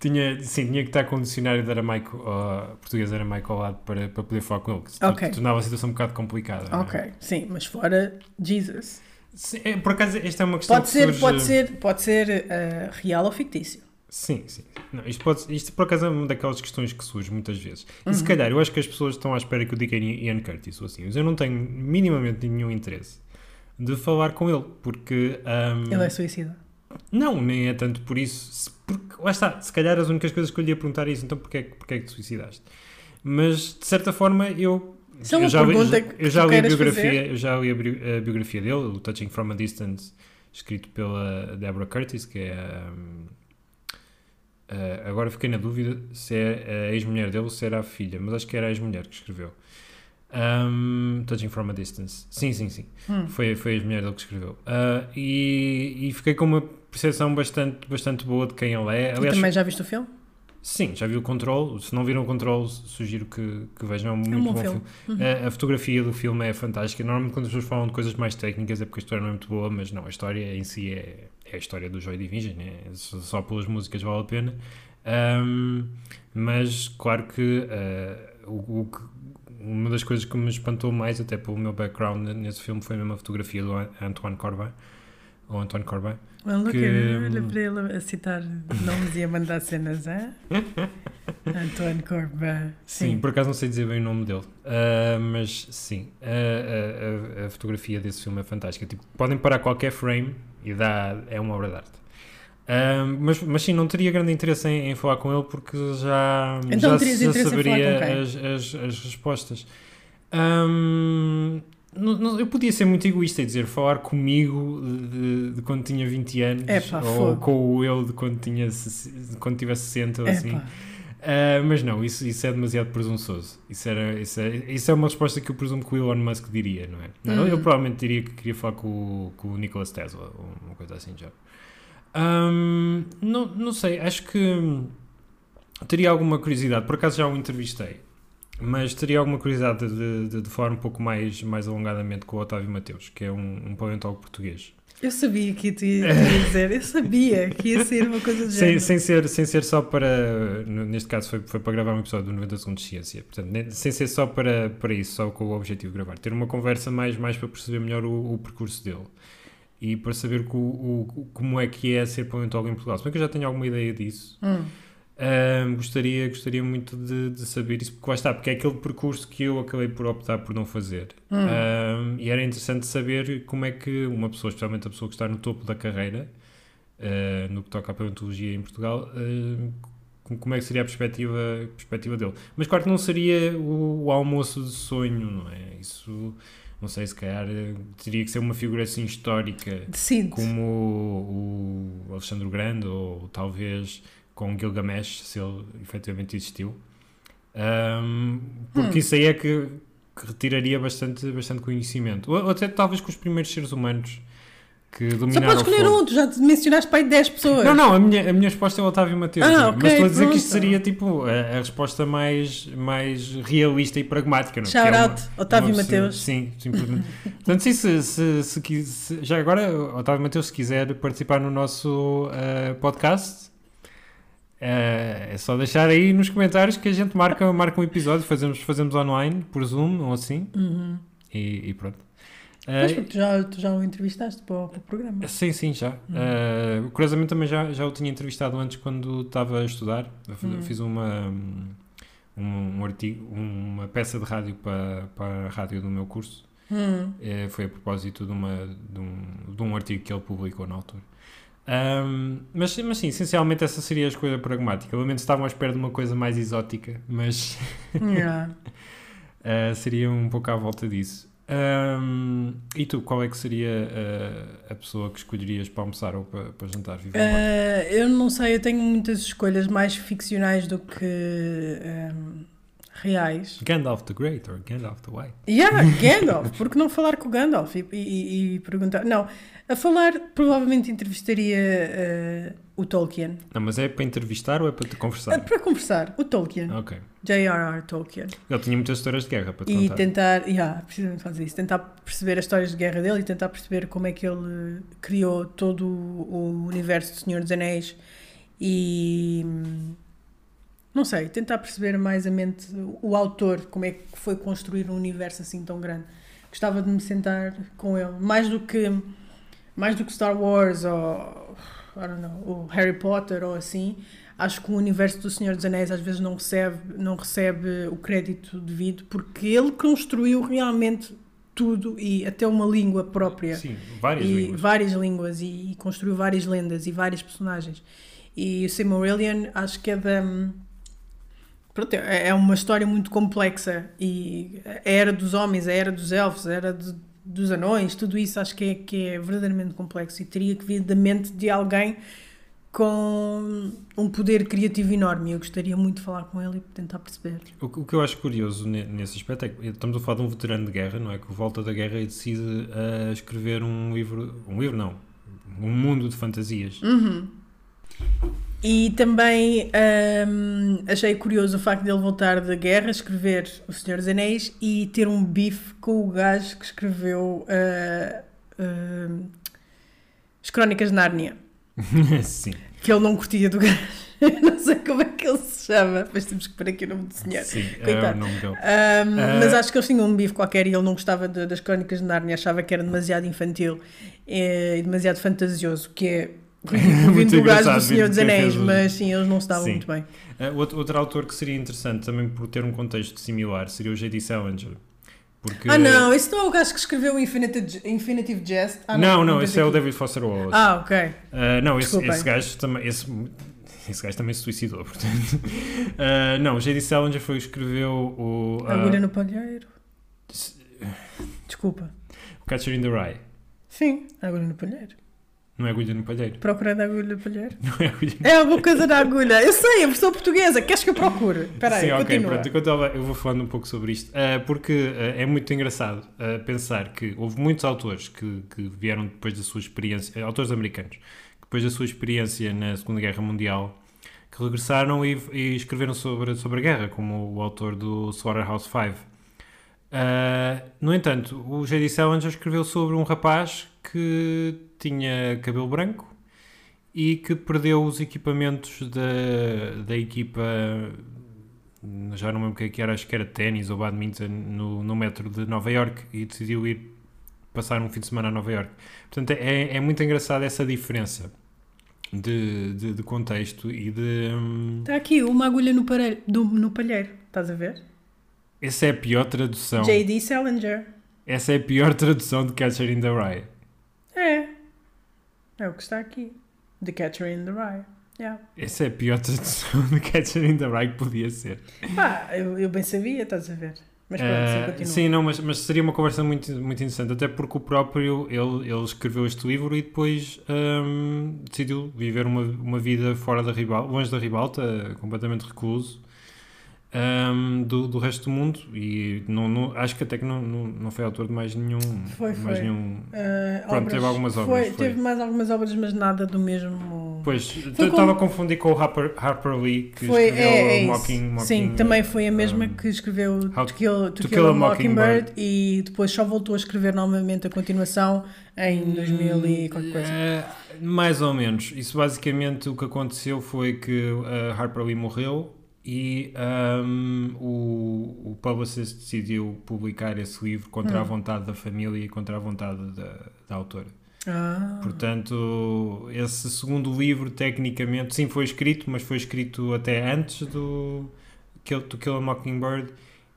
tinha, sim, tinha que estar com o dicionário de aramaico, uh, português aramaico ao lado para, para poder falar com ele. que Ok. Tornava a situação um bocado complicada. é? Ok, sim, mas fora Jesus. Sim, é, por acaso, esta é uma questão Pode que ser, surge... pode ser, pode ser eh, real ou fictício. Sim, sim. Não, isto, pode, isto por acaso é uma daquelas questões que surge muitas vezes. E Uhum. se calhar, eu acho que as pessoas estão à espera que eu diga Ian Curtis ou assim, mas eu não tenho minimamente nenhum interesse de falar com ele, porque... um, Ele é suicida. Não, nem é tanto por isso. Se- Porque, lá está, se calhar as únicas coisas que eu lhe ia perguntar é isso, então porquê, é que- porquê é que te suicidaste? Mas, de certa forma, eu... Isso é uma eu já, li- pergunta que eu já li a biografia, fazer? eu já li a, bi- a biografia dele, o Touching from a Distance, escrito pela Deborah Curtis, que é a- agora fiquei na dúvida se é a ex-mulher dele ou se era a filha, mas acho que era a ex-mulher que escreveu. Um, Touching from a Distance. Sim, sim, sim. Hum. Foi, foi a ex-mulher dele que escreveu. Ah, e, e fiquei com uma percepção bastante, bastante boa de quem ele é. E Aliás, também já viste o filme? Sim, já viu o Control. Se não viram o Control, sugiro que, que vejam. É um muito bom bom filme. filme. A, a fotografia do filme é fantástica. Normalmente, quando as pessoas falam de coisas mais técnicas, é porque a história não é muito boa, mas não, a história em si é, é a história do Joy Division. É, só, pelas músicas vale a pena. Ahm, mas, claro que, ah, o, o uma das coisas que me espantou mais, até pelo meu background nesse filme, foi mesmo a fotografia do An- Antoine Corbin. Ou Antoine Corbin. Look Que, olha hum, para ele a citar nomes e a mandar cenas, hein? <laughs> Antoine Corbin. Sim, por acaso não sei dizer bem o nome dele, Ah, mas sim, a, a- a- fotografia desse filme é fantástica. Tipo, podem parar qualquer frame e dá, é uma obra de arte. Ah, mas, mas sim, não teria grande interesse em, em falar com ele porque já, Então já, já saberia as, as, as respostas. Ahm, não- não- eu podia ser muito egoísta e dizer falar comigo de, de quando tinha 20 anos Epá, ou fogo. com o eu de quando, tinha, de quando tivesse 60 ou assim. Epá. Uh, mas não, isso, isso é demasiado presunçoso. Isso, era, isso, é, isso é uma resposta que eu presumo que o Elon Musk diria, não é? Não, Hum. Eu provavelmente diria que queria falar com, o- com o Nicholas Tesla, ou uma coisa assim já. Um, não, não sei, acho que hum, teria alguma curiosidade. Por acaso já o entrevistei, mas teria alguma curiosidade de, de, de falar um pouco mais, mais alongadamente com o Otávio Mateus, que é um, um paleontólogo português. Eu sabia que tu ia dizer, eu sabia que ia ser uma coisa do <laughs> Sem, género. sem, ser, sem ser só para. Neste caso, foi, foi para gravar um episódio do 90 Segundos de Ciência. Portanto, sem ser só para, para isso, só com o objetivo de gravar. Ter uma conversa mais, mais para perceber melhor o, o percurso dele e para saber o, o- como é que é ser paleontólogo em Portugal. Se bem que eu já tenho alguma ideia disso, Hum. Ahm, gostaria, gostaria muito de, de saber isso, porque lá está, porque é aquele percurso que eu acabei por optar por não fazer. Hum. Um, e era interessante saber como é que uma pessoa, especialmente a pessoa que está no topo da carreira, uh, no que toca à paleontologia em Portugal, uh, com- como é que seria a perspectiva, a perspectiva dele. Mas claro que não seria o, o almoço de sonho, não é? Isso, não sei, se calhar teria que ser uma figura assim histórica, Sinto. como o, o Alexandre Grande, ou talvez com Gilgamesh, se ele efetivamente existiu. Um, porque Hum. isso aí é que, que retiraria bastante, bastante conhecimento. Ou, ou até talvez com os primeiros seres humanos que Só dominaram podes o escolher um, tu já te mencionaste para aí 10 pessoas. Não, não, a minha, a minha resposta é o Otávio Mateus. Ah, não é? ok, mas estou a dizer que isto pronto. seria tipo a, a resposta mais, mais realista e pragmática. Não? é? Shout é uma- out, Otávio uma Mateus. Sim, simplesmente. <laughs> Portanto, sim, se, se, se, se- já agora, Otávio Mateus, se quiser participar no nosso eh, podcast, eh, é só deixar aí nos comentários que a gente marca, marca um episódio, fazemos, fazemos online, por Zoom ou assim, Uhum. e, e pronto. Mas porque tu já, tu já o entrevistaste para o, para o programa. Sim, sim, já. Uh, curiosamente também já, já o tinha entrevistado antes quando estava a estudar. Eu fiz- uma, um, um artigo, uma peça de rádio para, para a rádio do meu curso. Hum. Eh, foi a propósito de, uma, de, um, de um artigo que ele publicou na altura. Um, mas, mas sim, essencialmente essa seria a escolha pragmática. Lamento estavam à espera de uma coisa mais exótica, mas <laughs> Yeah. Uh, seria um pouco à volta disso. Um, e tu, qual é que seria uh, a pessoa que escolherias para almoçar ou para, para jantar? Viva? Eh, eu não sei, eu tenho muitas escolhas mais ficcionais do que ehm, reais. Gandalf the Great ou Gandalf the White? Yeah, <laughs> Gandalf, porque não falar com o Gandalf e, e- e perguntar. Não, a falar, provavelmente entrevistaria eh, o Tolkien. Não, mas é para entrevistar ou é para te conversar? para conversar, o Tolkien, Ok. J.R.R. Tolkien. Ele tinha muitas histórias de guerra para te E contar. tentar, yeah, precisamente fazer isso, tentar perceber as histórias de guerra dele e tentar perceber como é que ele criou todo o, universo do Senhor dos Anéis e não sei, tentar perceber mais a mente o autor, como é que foi construir um universo assim tão grande. Gostava de me sentar com ele, mais do que mais do que Star Wars ou I don't know, o Harry Potter ou assim. Acho que o universo do Senhor dos Anéis às vezes não recebe, não recebe o crédito devido porque ele construiu realmente tudo e até uma língua própria. Sim, várias e línguas. várias línguas e, e construiu várias lendas e vários personagens. E o Silmarillion acho que é da. Pronto, é é uma história muito complexa e a era dos homens, a era dos elfos, a era de- dos anões, tudo isso acho que é, que é verdadeiramente complexo e teria que vir da mente de alguém com um poder criativo enorme. Eu gostaria muito de falar com ele e tentar perceber. O, que- o que eu acho curioso ne- nesse aspecto é que estamos a falar de um veterano de guerra, não é? Que volta da guerra e decide ah, escrever um livro. Um livro, não. Um mundo de fantasias. E também hum, achei curioso o facto dele voltar da guerra, escrever O Senhor dos Anéis e ter um bife com o gajo que escreveu ah, hum, As Crónicas de Nárnia. <laughs> Sim. Que ele não curtia do gajo. <laughs> Não sei como é que ele se chama, mas temos que pôr aqui o nome do senhor. Sim, é Coitado. o nome dele. Um, Ah. Mas acho que eles tinham um bife qualquer e ele não gostava de- das crónicas de Nárnia, achava que era demasiado infantil eh, e demasiado fantasioso, que é <laughs> vindo do gajo do Senhor dos Anéis, mas sim, eles não se davam Sim. muito bem. Ah, outro, outro autor que seria interessante também por ter um contexto similar seria o J.D. Salinger. Porque... Ah não, esse não é o gajo que escreveu o Infinitive, Jest? Ah, não, não, tens esse é o. David Foster Wallace. Ah, ok. Ah, não, esse, esse gajo também. Esse, esse gajo também se suicidou, <laughs> portanto. Ah, não, o J.D. Salinger foi o que escreveu o. ah, Agulha no palheiro. Desculpa. o Catcher in the Rye. Sim, agulha no palheiro. Não é agulha no palheiro. Procurando agulha no palheiro. Não é agulha É alguma coisa da agulha. Eu sei, a versão portuguesa. Queres que eu procure? Espera aí, Sim, ok, continua. pronto. Enquanto ela- eu vou falando um pouco sobre isto, ah, porque ah, é muito engraçado ah, pensar que houve muitos autores que, que vieram depois da sua experiência, eh, autores americanos, que depois da sua experiência na Segunda Guerra Mundial, que regressaram e, e escreveram sobre, sobre a guerra, como o autor do Slaughterhouse 5. Ah, no entanto, o J.D. Salinger escreveu sobre um rapaz que tinha cabelo branco e que perdeu os equipamentos da, da equipa, já não lembro o que é que era, acho que era ténis ou badminton, no, no metro de Nova York e decidiu ir passar um fim de semana a Nova York. Portanto, é, é muito engraçado essa diferença de, de, de contexto e de... hum, Está aqui uma agulha no, parelho, do- no palheiro. Estás a ver? essa é a pior tradução. J.D. Salinger. Essa é a pior tradução de Catcher in the Rye. É. É o que está aqui. The Catcher in the Rye. Yeah. Essa é a pior tradução de Catcher in the Rye que podia ser. Ah, eu, eu bem sabia, estás a ver. Mas pronto, sim, continua. sim, não, mas, mas seria uma conversa muito, muito interessante, até porque o próprio ele, ele escreveu este livro e depois hum, decidiu viver uma, uma vida fora da ribalta, longe da ribalta, completamente recluso hum, do, do resto do mundo. E não, não- acho que até que não, não, não foi autor de mais nenhum. Foi, mais foi. nenhum Ah, Pronto, teve algumas obras, Foi, foi. Teve mais algumas obras, mas nada do mesmo. Pois, estava como- a confundir com o Harper, Harper Lee, que Foi, escreveu é, é. Mocking, Mocking, Sim, também foi a mesma um, que escreveu How To Kill, to To Kill a Mockingbird. Mockingbird e depois só voltou a escrever novamente a continuação em 2000 e qualquer coisa. Eh, mais ou menos. Isso basicamente o que aconteceu foi que a Harper Lee morreu e ahm, o, o publicist decidiu publicar esse livro contra Hum. a vontade da família e contra a vontade da, da autora. Ah, Portanto, esse segundo livro, tecnicamente, sim, foi escrito, mas foi escrito até antes do Kill, To Kill a Mockingbird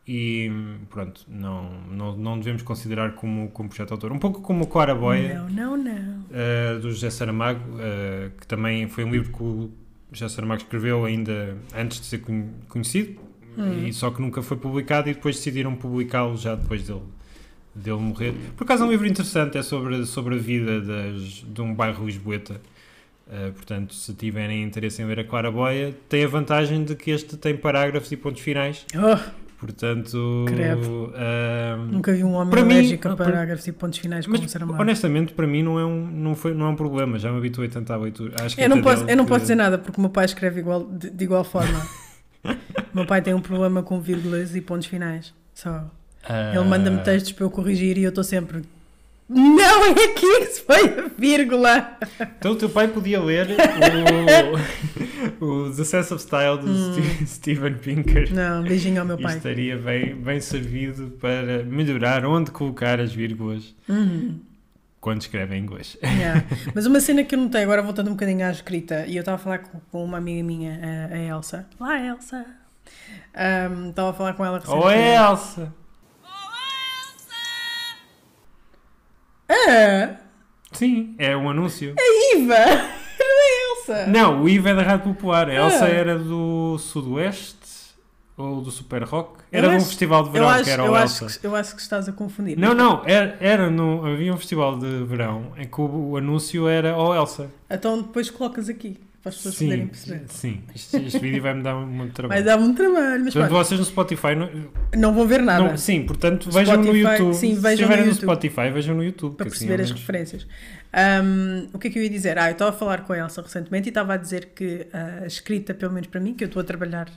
e pronto, não, não, não devemos considerar como, como projeto autor. Um pouco como o Clara Boia, não, não, não. uh, do José Saramago, uh, que também foi um livro que o José Saramago escreveu ainda antes de ser conhe- conhecido, Hum. e só que nunca foi publicado e depois decidiram publicá-lo já depois dele, dele morrer. Por acaso é um livro interessante, é sobre, sobre a vida das, de um bairro lisboeta. Uh, portanto, se tiverem interesse em ler a Clara Boia, tem a vantagem de que este tem parágrafos e pontos finais. Oh, Portanto, uh, nunca vi um homem Para mim- ah, parágrafos e pontos finais como mas Saramago. honestamente, para mim não é um, não foi, não é um problema. Já me habituei tanto à leitura. Acho que Eu não, posso, eu não posso dizer nada porque o meu pai escreve igual, de, de igual forma. <laughs> O meu pai tem um problema com vírgulas e pontos finais. Só. Ah, Ele manda-me textos para eu corrigir e eu estou sempre. Não é aqui que se foi a vírgula! Então o teu pai podia ler <laughs> o, o The Sense of Style do Ste- <laughs> Steven Pinker. Hum. Não, beijinho ao meu pai. estaria bem, bem servido para melhorar onde colocar as vírgulas Uhum. quando escreve em inglês. Yeah. <laughs> Mas uma cena que eu notei, agora voltando um bocadinho à escrita, e eu estava a falar com, com uma amiga minha, a, a Elsa. Lá, Elsa! Estava a falar com ela Oh, recentemente. Elsa! Era! Sim, é um anúncio. Iva! Não, o Ivo é da Rádio Popular. A Elsa Ah. era do Sudoeste ou do Super Rock. Era Eu de um acho- festival de Eu verão acho, que era eu, o acho Elsa. que, eu acho que estás a confundir. Não, não, era, era no, havia um festival de verão em que o, o anúncio era o Elsa. Então depois colocas aqui, para as pessoas poderem perceber. sim. Este, este vídeo vai-me dar muito Vai trabalho. dar muito trabalho, mas Portanto, vocês no Spotify não, não vão ver nada não- sim, portanto, vejam no YouTube. sim, Se vejam no estiverem no, YouTube. Spotify, vejam no YouTube. para assim, perceber ao as menos- referências. Ahm, o que é que eu ia dizer? Ah, eu estava a falar com a Elsa recentemente e estava a dizer que a escrita, pelo menos para mim, que eu estou a trabalhar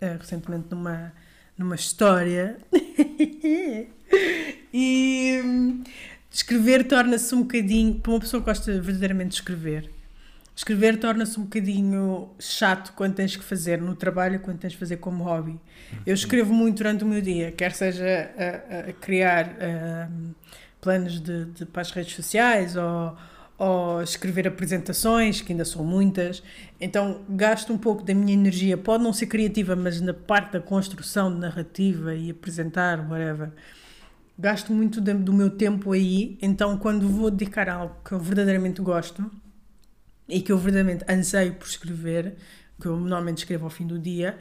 eh, recentemente numa, numa história <laughs> e hum, escrever torna-se um bocadinho, para uma pessoa que gosta verdadeiramente de escrever, escrever torna-se um bocadinho chato quando tens que fazer no trabalho, quando tens que fazer como hobby. Eu escrevo muito durante o meu dia, quer seja a, a- criar ahm, planos de, de- para as redes sociais ou, ou escrever apresentações, que ainda são muitas. Então gasto um pouco da minha energia, pode não ser criativa, mas na parte da construção de narrativa e apresentar, whatever. Gasto muito da- do meu tempo aí, então quando vou dedicar algo que eu verdadeiramente gosto e que eu verdadeiramente anseio por escrever, que eu normalmente escrevo ao fim do dia,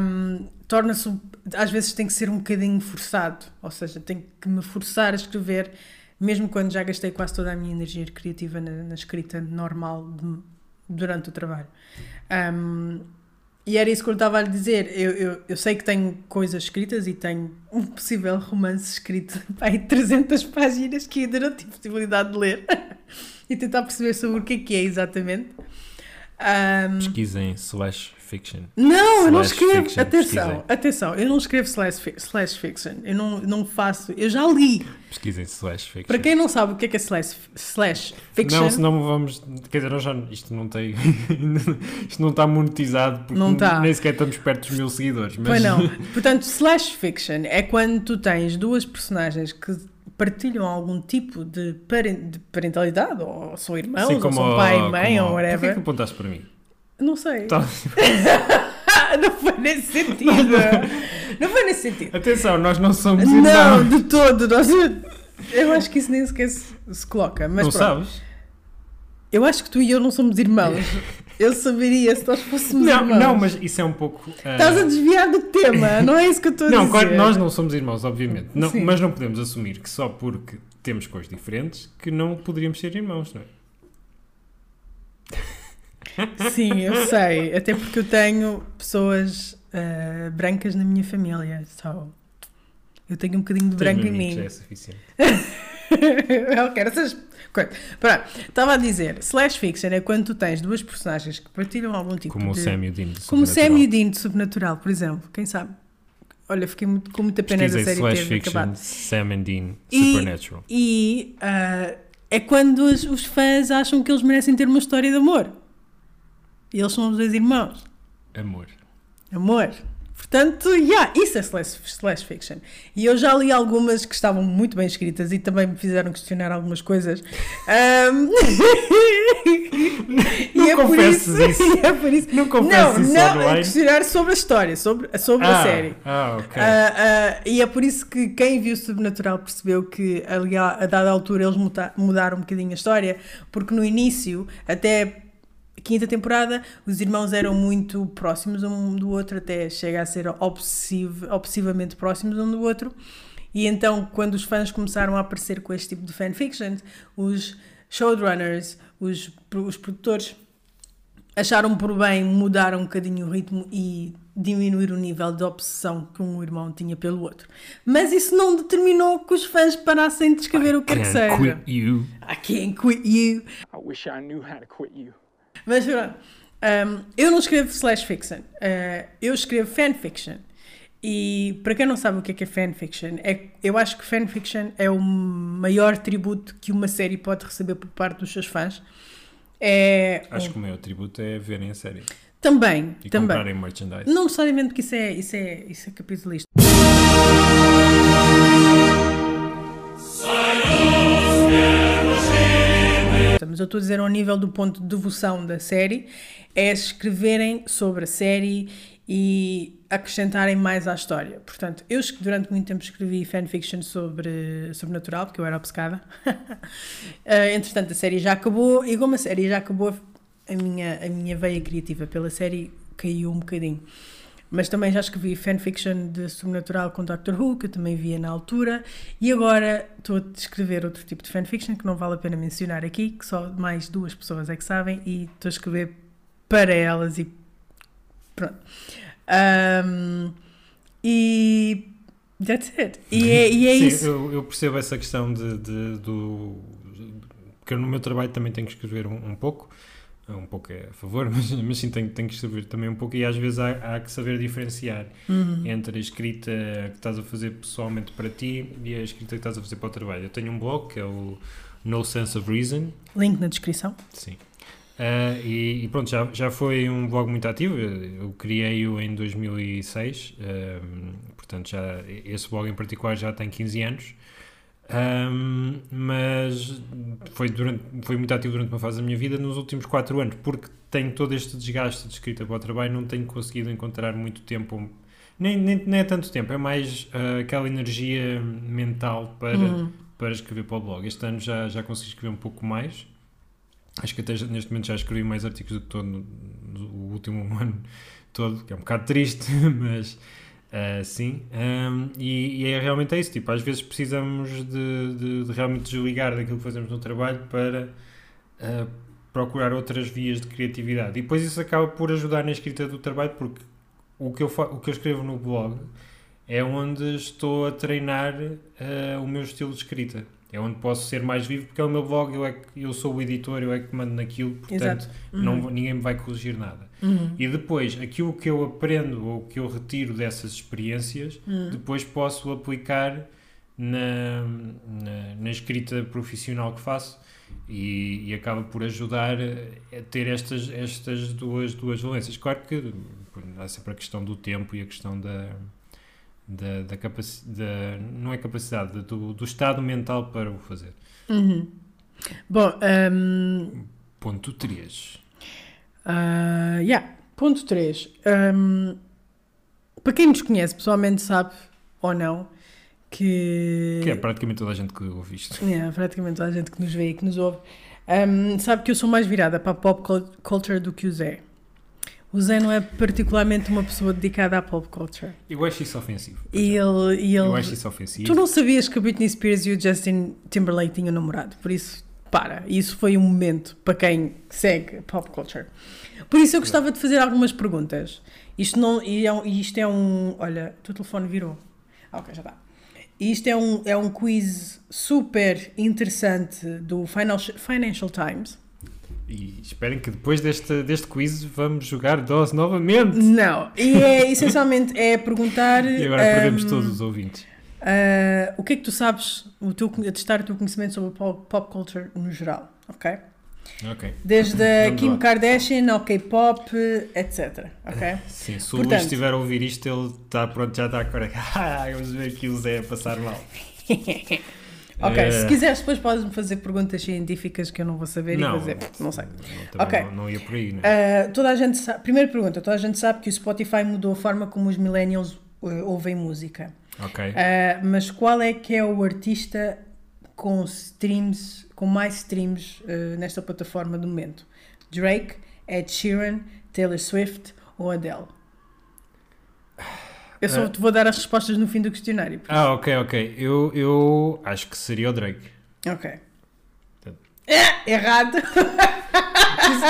hum, torna-se, um- às vezes tem que ser um bocadinho forçado, ou seja, tenho que me forçar a escrever, mesmo quando já gastei quase toda a minha energia criativa na, na escrita normal de- durante o trabalho. Hum, e era isso que eu estava a lhe dizer. Eu, eu, eu sei que tenho coisas escritas e tenho um possível romance escrito <laughs> aí 300 páginas que ainda não tive possibilidade de ler <laughs> e tentar perceber sobre o que é que é exatamente. Ahm, Pesquisem slash fiction. não, eu não Slash escrevo. fiction, atenção, pesquisem. atenção, eu não escrevo slash, slash fiction. Eu não, não faço. Eu já li. Pesquisem slash fiction. Para quem não sabe o que é que é slash, slash fiction, Não, senão vamos. Quer dizer, nós já, isto não tem. <laughs> isto não está monetizado porque Não está. nem sequer estamos perto dos mil seguidores. Mas, Pois não. <laughs> Portanto, slash fiction é quando tu tens duas personagens que partilham algum tipo de, paren- de parentalidade, ou são irmãos, Assim ou são pai e mãe, ou o- Porquê whatever. que apontaste para mim? Não sei. Tá- <laughs> não foi nesse sentido. não foi nesse sentido. Atenção, nós não somos Não, irmãos. de todo. Nós, eu acho que isso nem sequer se, se coloca. Mas não pronto. sabes? Eu acho que tu e eu não somos irmãos. <laughs> Eu saberia se nós fôssemos Não, irmãos. não, mas isso é um pouco. ah, Estás a desviar do tema, não é isso que eu estou a Não, dizer. claro, nós não somos irmãos, obviamente. Não, mas não podemos assumir que só porque temos coisas diferentes que não poderíamos ser irmãos, não é? Sim, eu sei. Até porque eu tenho pessoas ah, brancas na minha família. Só. Eu tenho um bocadinho de branco em mim. Já é suficiente. <laughs> eu quero essas coisas. Pronto, estava a dizer, slash fiction é quando tu tens duas personagens que partilham algum tipo Como o de... Sam e o Dean de Como o Sam e o Dean de Sobrenatural, por exemplo. Quem sabe? Olha, fiquei muito- com muita pena da Pesquisem série slash ter fiction, acabado. Sam and Dean, E- Supernatural. E ah, é quando os, os fãs acham que eles merecem ter uma história de amor. E eles são os dois irmãos. Amor. Amor. Portanto, yeah, isso é slash, slash fiction. E eu já li algumas que estavam muito bem escritas e também me fizeram questionar algumas coisas. <laughs> E Não por confesses isso- <laughs> isso. é por isso. Não Não, confesses isso não, é online. questionar sobre a história, sobre, sobre a ah, série. Ah, ok. Ah, ah, e é por isso que quem viu Sobrenatural percebeu que ali a, a dada altura eles mudaram um bocadinho a história, porque no início, até a quinta temporada, os irmãos eram muito próximos um do outro, até chega a ser obsessivo, obsessivamente próximos um do outro. E então, quando os fãs começaram a aparecer com este tipo de fanfiction, os showrunners, os, os produtores acharam por bem mudar um bocadinho o ritmo e diminuir o nível de obsessão que um irmão tinha pelo outro. Mas isso não determinou que os fãs parassem de escrever o que quer que Can't seja. quit you. I can't quit you. I wish I knew how to quit you. Mas pronto, um, eu não escrevo slash fiction, uh, eu escrevo fanfiction. E para quem não sabe o que é que é fanfiction, é, eu acho que fanfiction é o maior tributo que uma série pode receber por parte dos seus fãs. É, Acho que o maior tributo é verem a série também, e também. comprarem merchandise. Não necessariamente porque isso é, isso é, isso é capitalista. Mas eu estou a dizer ao nível do ponto de devoção da série, é escreverem sobre a série e acrescentarem mais à história. Portanto, eu durante muito tempo escrevi fanfiction sobre sobrenatural, porque eu era obcecada. <laughs> Eh, entretanto, a série já acabou, e como a série já acabou, a minha, a minha veia criativa pela série caiu um bocadinho. Mas também já escrevi fanfiction de sobrenatural com Doctor Who, que eu também via na altura, e agora estou a escrever outro tipo de fanfiction que não vale a pena mencionar aqui, que só mais duas pessoas é que sabem, e estou a escrever para elas e pronto. Um, e that's it. E é, e é <laughs> Sim, isso. Eu, eu percebo essa questão de, de- do. Porque no meu trabalho também tenho que escrever um, um pouco. Um pouco é a favor, <laughs> mas, mas sim tenho, tenho que escrever também um pouco. E às vezes há, há que saber diferenciar Uhum. entre a escrita que estás a fazer pessoalmente para ti e a escrita que estás a fazer para o trabalho. Eu tenho um blog que é o No Sense of Reason. Link na descrição. Sim. Ah, e, e pronto, já, já foi um blog muito ativo. Eu criei-o em 2006, ahm, portanto, já, esse blog em particular já tem 15 anos. Ahm, mas foi, durante, foi muito ativo durante uma fase da minha vida nos últimos 4 anos, porque tenho todo este desgaste de escrita para o trabalho, não tenho conseguido encontrar muito tempo, nem, nem, nem é tanto tempo, é mais ah, aquela energia mental para, Uhum. para escrever para o blog. Este ano já, já consegui escrever um pouco mais. Acho que até neste momento já escrevi mais artigos do que todo no, no último <laughs> ano todo, que é um bocado triste, <laughs> mas ah, sim. Ahm, e, e é realmente é isso. Tipo, às vezes precisamos de, de- de realmente desligar daquilo que fazemos no trabalho para ah, procurar outras vias de criatividade. E depois isso acaba por ajudar na escrita do trabalho, porque o que eu, o que eu escrevo no blog é onde estou a treinar ah, o meu estilo de escrita. É onde posso ser mais vivo, porque é o meu blog, eu, é que, eu sou o editor, eu é que mando naquilo, portanto. Uhum. não, ninguém me vai corrigir nada. Uhum. E depois, aquilo que eu aprendo ou que eu retiro dessas experiências, Uhum. depois posso aplicar na, na, na escrita profissional que faço e, e acaba por ajudar a ter estas, estas duas, duas valências. Claro que há sempre a questão do tempo e a questão da, da, da capacidade, não é capacidade, do, do estado mental para o fazer. Uhum. Bom, um, Ponto 3. ah, yeah. ponto 3. para quem nos conhece pessoalmente sabe, ou não, que... Que é praticamente toda a gente que ouve isto. <laughs> Yeah, praticamente toda a gente que nos vê e que nos ouve um, sabe que eu sou mais virada para a pop cul- culture do que o Zé. O Zé não é particularmente uma pessoa dedicada à pop culture. Eu acho isso ofensivo. E ele. E ele Eu acho isso ofensivo. Tu não sabias que a Britney Spears e o Justin Timberlake tinham namorado, por isso, para. Isso foi um momento para quem segue pop culture. Por isso eu gostava de fazer algumas perguntas. Isto, não, e é isto é um. Olha, o teu telefone virou. Ah, ok, já está. Isto é um, é um quiz super interessante do Financial Times. E esperem que depois deste, deste quiz vamos jogar DOS novamente. Não, e é <laughs> essencialmente é perguntar. E agora perdemos hum, todos os ouvintes. Uh, o que é que tu sabes, o teu, a testar o teu conhecimento sobre pop, pop culture no geral, ok? Desde <laughs> a Kim. Kardashian ao K-pop, etc. Ok? Sim, se o Portanto- Luís estiver a ouvir isto, ele está pronto, já está a correr. <laughs> Ah, vamos ver aqui o Zé a passar mal. Ok, Eh, se quiseres depois podes-me fazer perguntas científicas que eu não vou saber Não. e fazer, não sei. Não, Ok. não, não ia por aí, né? Uh, toda a gente sabe, primeira pergunta, toda a gente sabe que o Spotify mudou a forma como os millennials uh, ouvem música. ok. Uh, mas qual é que é o artista com streams, com mais streams uh, nesta plataforma do momento? Drake, Ed Sheeran, Taylor Swift ou Adele? <sighs> Eu só Eh. te vou dar as respostas no fim do questionário. Ah, ok, ok. Eu, eu acho que seria o Drake. Ok. É, errado.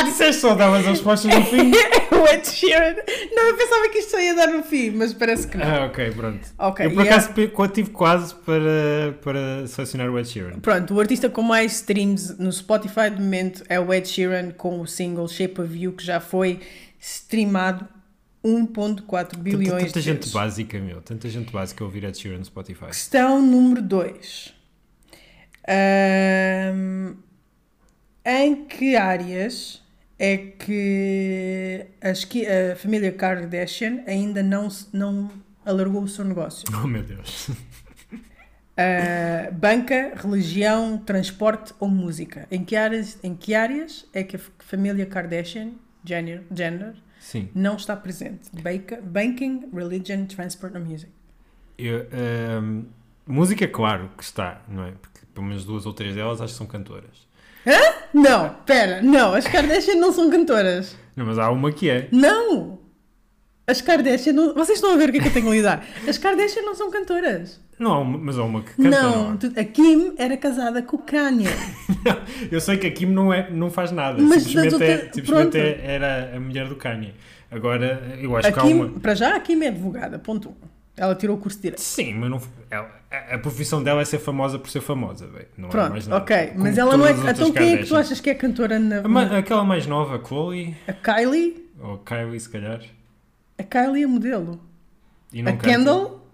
Disseste só, davas as respostas no fim? o Ed Sheeran. Não, eu pensava que isto só ia dar no fim, mas parece que não. Ah, ok, pronto. Ok, eu por acaso pe- tive quase para, para selecionar o Ed Sheeran. Pronto, o artista com mais streams no Spotify de momento é o Ed Sheeran com o single Shape of You, que já foi streamado 1.4 Tanta, bilhões tanta de gente vezes. básica, meu. Tanta gente básica a ouvir Ed Sheeran no Spotify. Questão número 2. em que áreas é que que- a família Kardashian ainda não, não alargou o seu negócio? Oh, meu Deus. Uh, banca, religião, transporte ou música? Em que áreas, em que áreas é que a família Kardashian, Jenner, Jenner Sim. não está presente. Banking, Religion, Transport or Music. Eu, ehm, música, claro que está, não é? Porque pelo menos duas ou três delas acho que são cantoras. Não, pera, não, as Kardashian não são cantoras. Não, mas há uma que é. Não! As Kardashian não... Vocês estão a ver o que é que eu tenho a lidar. As Kardashian não são cantoras. Não, há mas há uma que canta. não, há? tu- a Kim era casada com o Kanye. <laughs> Eu sei que a Kim não, é, não faz nada. Mas simplesmente das é- simplesmente é- era a mulher do Kanye. Agora, eu acho A que há Kim, uma. para já, a Kim é advogada, ponto um. Ela tirou o curso de Direito. Sim, mas não, ela- a, a profissão dela é ser famosa por ser famosa, velho. Não é mais Pronto, nada. ok. Mas ela não é. Então quem é que tu achas que é cantora na. Ma- aquela mais nova, a Chloe, A Kylie? ou Kylie, se calhar. A Kylie é modelo. E A não canta. Kendall?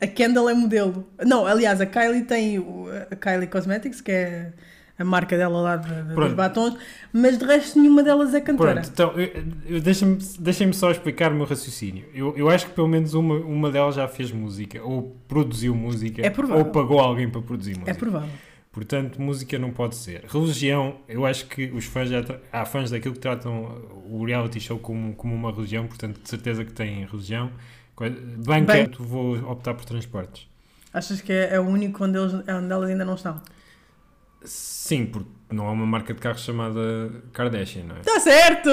A Kendall é modelo. Não, aliás, a Kylie tem o- a Kylie Cosmetics, que é a marca dela lá de, de- dos Pronto. batons, mas de resto nenhuma delas é cantora. Pronto, então, eu- eu- deixem-me deixem só explicar o meu raciocínio. Eu, eu acho que pelo menos uma, uma delas já fez música, ou produziu música, É provável. ou pagou alguém para produzir música. É provável. Portanto, música não pode ser. Religião, eu acho que os fãs já há fãs daquilo que tratam o reality show como, como uma religião, portanto, de certeza que têm religião. Banca, Bem- vou optar por transportes. Achas que é, é o único onde, eles, onde elas ainda não estão? Sim, porque não há uma marca de carro chamada Kardashian, não é? Está certo!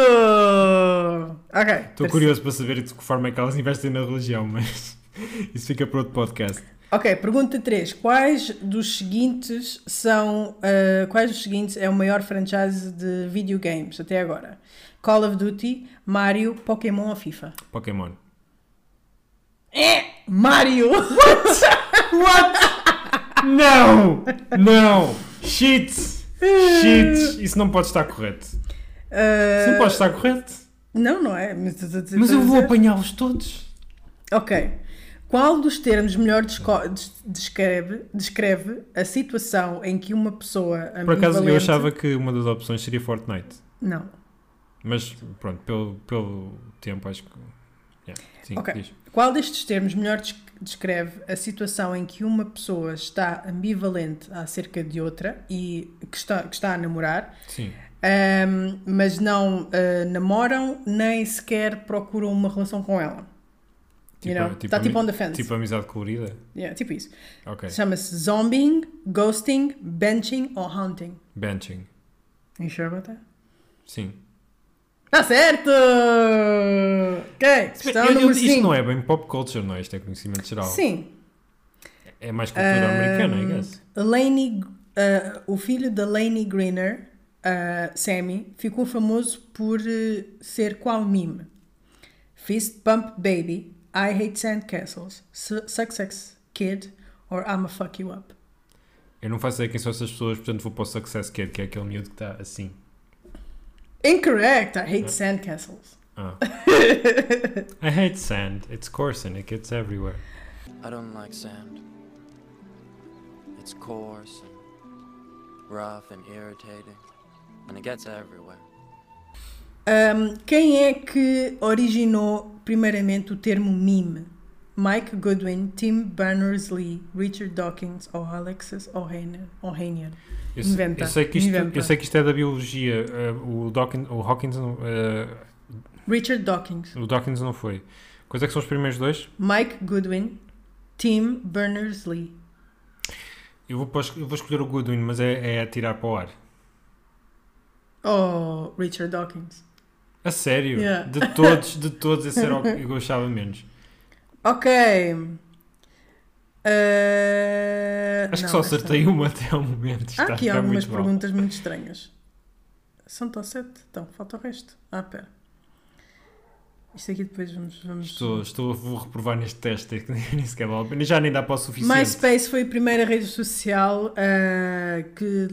Ok. Estou curioso para saber de que forma é que elas investem na religião, mas <laughs> isso fica para outro podcast. Ok, pergunta 3. Quais dos seguintes são. uh, quais dos seguintes é o maior franchise de videogames até agora? Call of Duty, Mario, Pokémon ou FIFA? Pokémon. Mario! Não! Não! Shit! Shit! Isso não pode estar correto. Isso não pode estar correto. Não, não é. Mas, Mas eu vou apanhá-los todos. Ok. Qual dos termos melhor descreve, descreve a situação em que uma pessoa Por acaso eu achava que uma das opções seria Fortnite. Não. Mas pronto, pelo, pelo tempo acho que. Yeah, sim, Ok. diz. Qual destes termos melhor des- descreve a situação em que uma pessoa está ambivalente acerca de outra e que está, que está a namorar, Sim. ahm, mas não ah, namoram nem sequer procuram uma relação com ela? You know? Está tipo on the fence. Tipo amizade colorida. Yeah, tipo isso. Chama-se zombing, ghosting, benching ou hunting. Benching. You sure about that? Sim. Está certo! Ok, questão Eu- eu- número isto 5. não é bem pop culture, não é? Isto é conhecimento geral. Sim. É mais cultura americana, I guess. Laney, uh, o filho da Laney Greener, uh, Sammy, ficou famoso por uh, ser qual meme? Fist Bump Baby, I Hate Sandcastles, Su- Success Kid or I'ma Fuck You Up. Eu não faço ideia quem são essas pessoas, portanto vou para o Success Kid, que é aquele miúdo que está assim. Incorrect! I hate sandcastles. Ah. <laughs> I hate sand. It's coarse and it gets everywhere. I don't like sand. It's coarse and rough and irritating, and it gets everywhere. Um, quem é que originou primeiramente o termo meme? Mike Goodwin, Tim Berners-Lee, Richard Dawkins ou Alexis Ohanian? Eu, Inventa, eu sei que isto, inventa. eu sei que isto é da biologia. eh, o, Dawkins, o Hawkins, eh, Richard Dawkins, o Dawkins não foi. Quais é que são os primeiros dois? Mike Goodwin, Tim Berners-Lee. Eu vou, eu vou escolher o Goodwin, mas é, é a tirar para o ar. Oh, Richard Dawkins. A sério? Yeah. De todos, de <laughs> todos, esse era o que eu gostava menos. Ok. Uh, Acho não, que só acertei uma até ao momento. Há está aqui algumas muito mal. perguntas muito estranhas. São só sete? Então, falta o resto. Ah, pera. Isto aqui depois vamos. vamos... Estou, estou, vou reprovar neste teste, é <laughs> nem sequer vale a pena. Já nem dá para o suficiente. MySpace foi a primeira rede social ah, que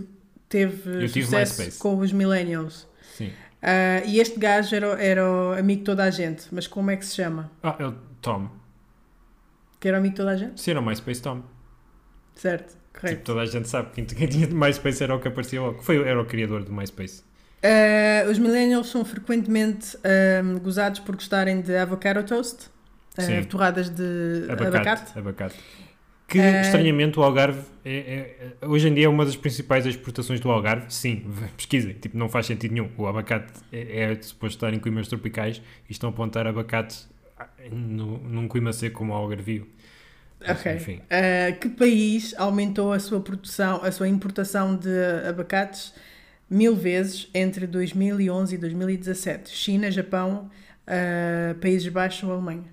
teve Eu sucesso MySpace. com os millennials. Sim. Ah, e este gajo era, o- era o amigo de toda a gente. Mas como é que se chama? Ah, é o Tom. Que era o amigo de toda a gente? Sim, era o MySpace Tom. Certo, Tipo, correto. toda a gente sabe. Quem, quem tinha MySpace era o que aparecia logo. Foi, era o criador do MySpace. Ah, os millennials são frequentemente ah, gozados por gostarem de avocado toast. Sim. torradas de abacate. Abacate. Abacate. Que, Eh, estranhamente, o Algarve é, é- é- hoje em dia é uma das principais exportações do Algarve. Sim, <laughs> pesquisem. Tipo, não faz sentido nenhum. O abacate é, é suposto estar em climas tropicais e estão a apontar abacates no, num clima seco como o Algarvio. Ok. Enfim. Uh, que país aumentou a sua produção, a sua importação de abacates mil vezes entre 2011 e 2017? China, Japão, uh, Países Baixos ou Alemanha?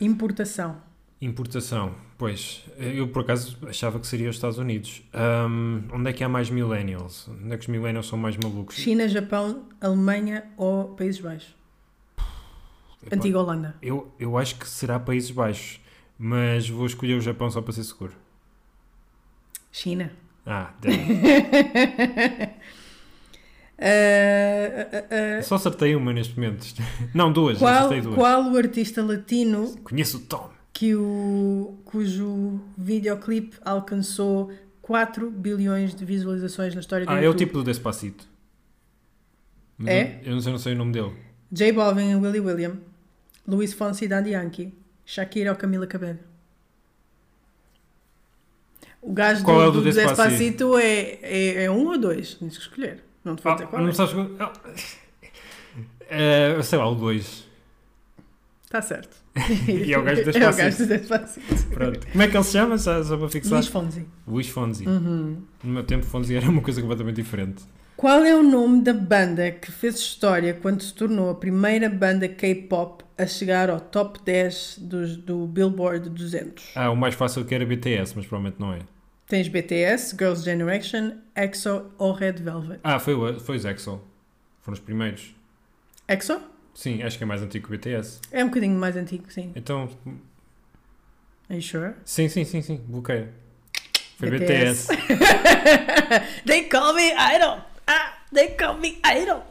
Importação. Importação. Pois, eu por acaso achava que seria os Estados Unidos. Ahm, onde é que há mais millennials? Onde é que os millennials são mais malucos? China, Japão, Alemanha ou Países Baixos? Epá, Antiga Holanda. Eu, eu acho que será Países Baixos, mas vou escolher o Japão só para ser seguro. China. Ah, <laughs> damn. Uh, uh, uh, só acertei uma neste momento. <laughs> Não, duas. qual, duas. qual o artista latino Conheço o Tom. Que o, cujo videoclipe alcançou 4 bilhões de visualizações na história do Ah, é o YouTube? tipo do Despacito. Mas É? Eu, eu não, sei, não sei o nome dele. J Balvin e Willie William, Luís Fonsi e Daddy Yankee, Shakira ou Camila Cabello. O gajo Qual do, é do do Despacito? Despacito é, é, é um ou dois? Tens que escolher. Não te vou Ah, dizer qual não é. sabes. Ah, eh, <laughs> sei lá, o 2. Está certo. E é o gajo do É o gajo. Pronto. Como é que ele se chama? Só, só para fixar. Luís Fonsi. Luís Fonzi. Uhum. No meu tempo, Fonzi era uma coisa completamente diferente. Qual é o nome da banda que fez história quando se tornou a primeira banda K-pop a chegar ao top 10 dos, do Billboard 200? Ah, o mais fácil que era BTS, mas provavelmente não é. Tens BTS, Girls' Generation, EXO ou Red Velvet? Ah, foi, foi os EXO. Foram os primeiros. EXO? Sim, acho que é mais antigo que o BTS. É um bocadinho mais antigo, sim. Então, Are you sure? sim, sim, sim, sim, bloqueia. Foi BTS. BTS. <laughs> They call me idol! Ah, they call me idol!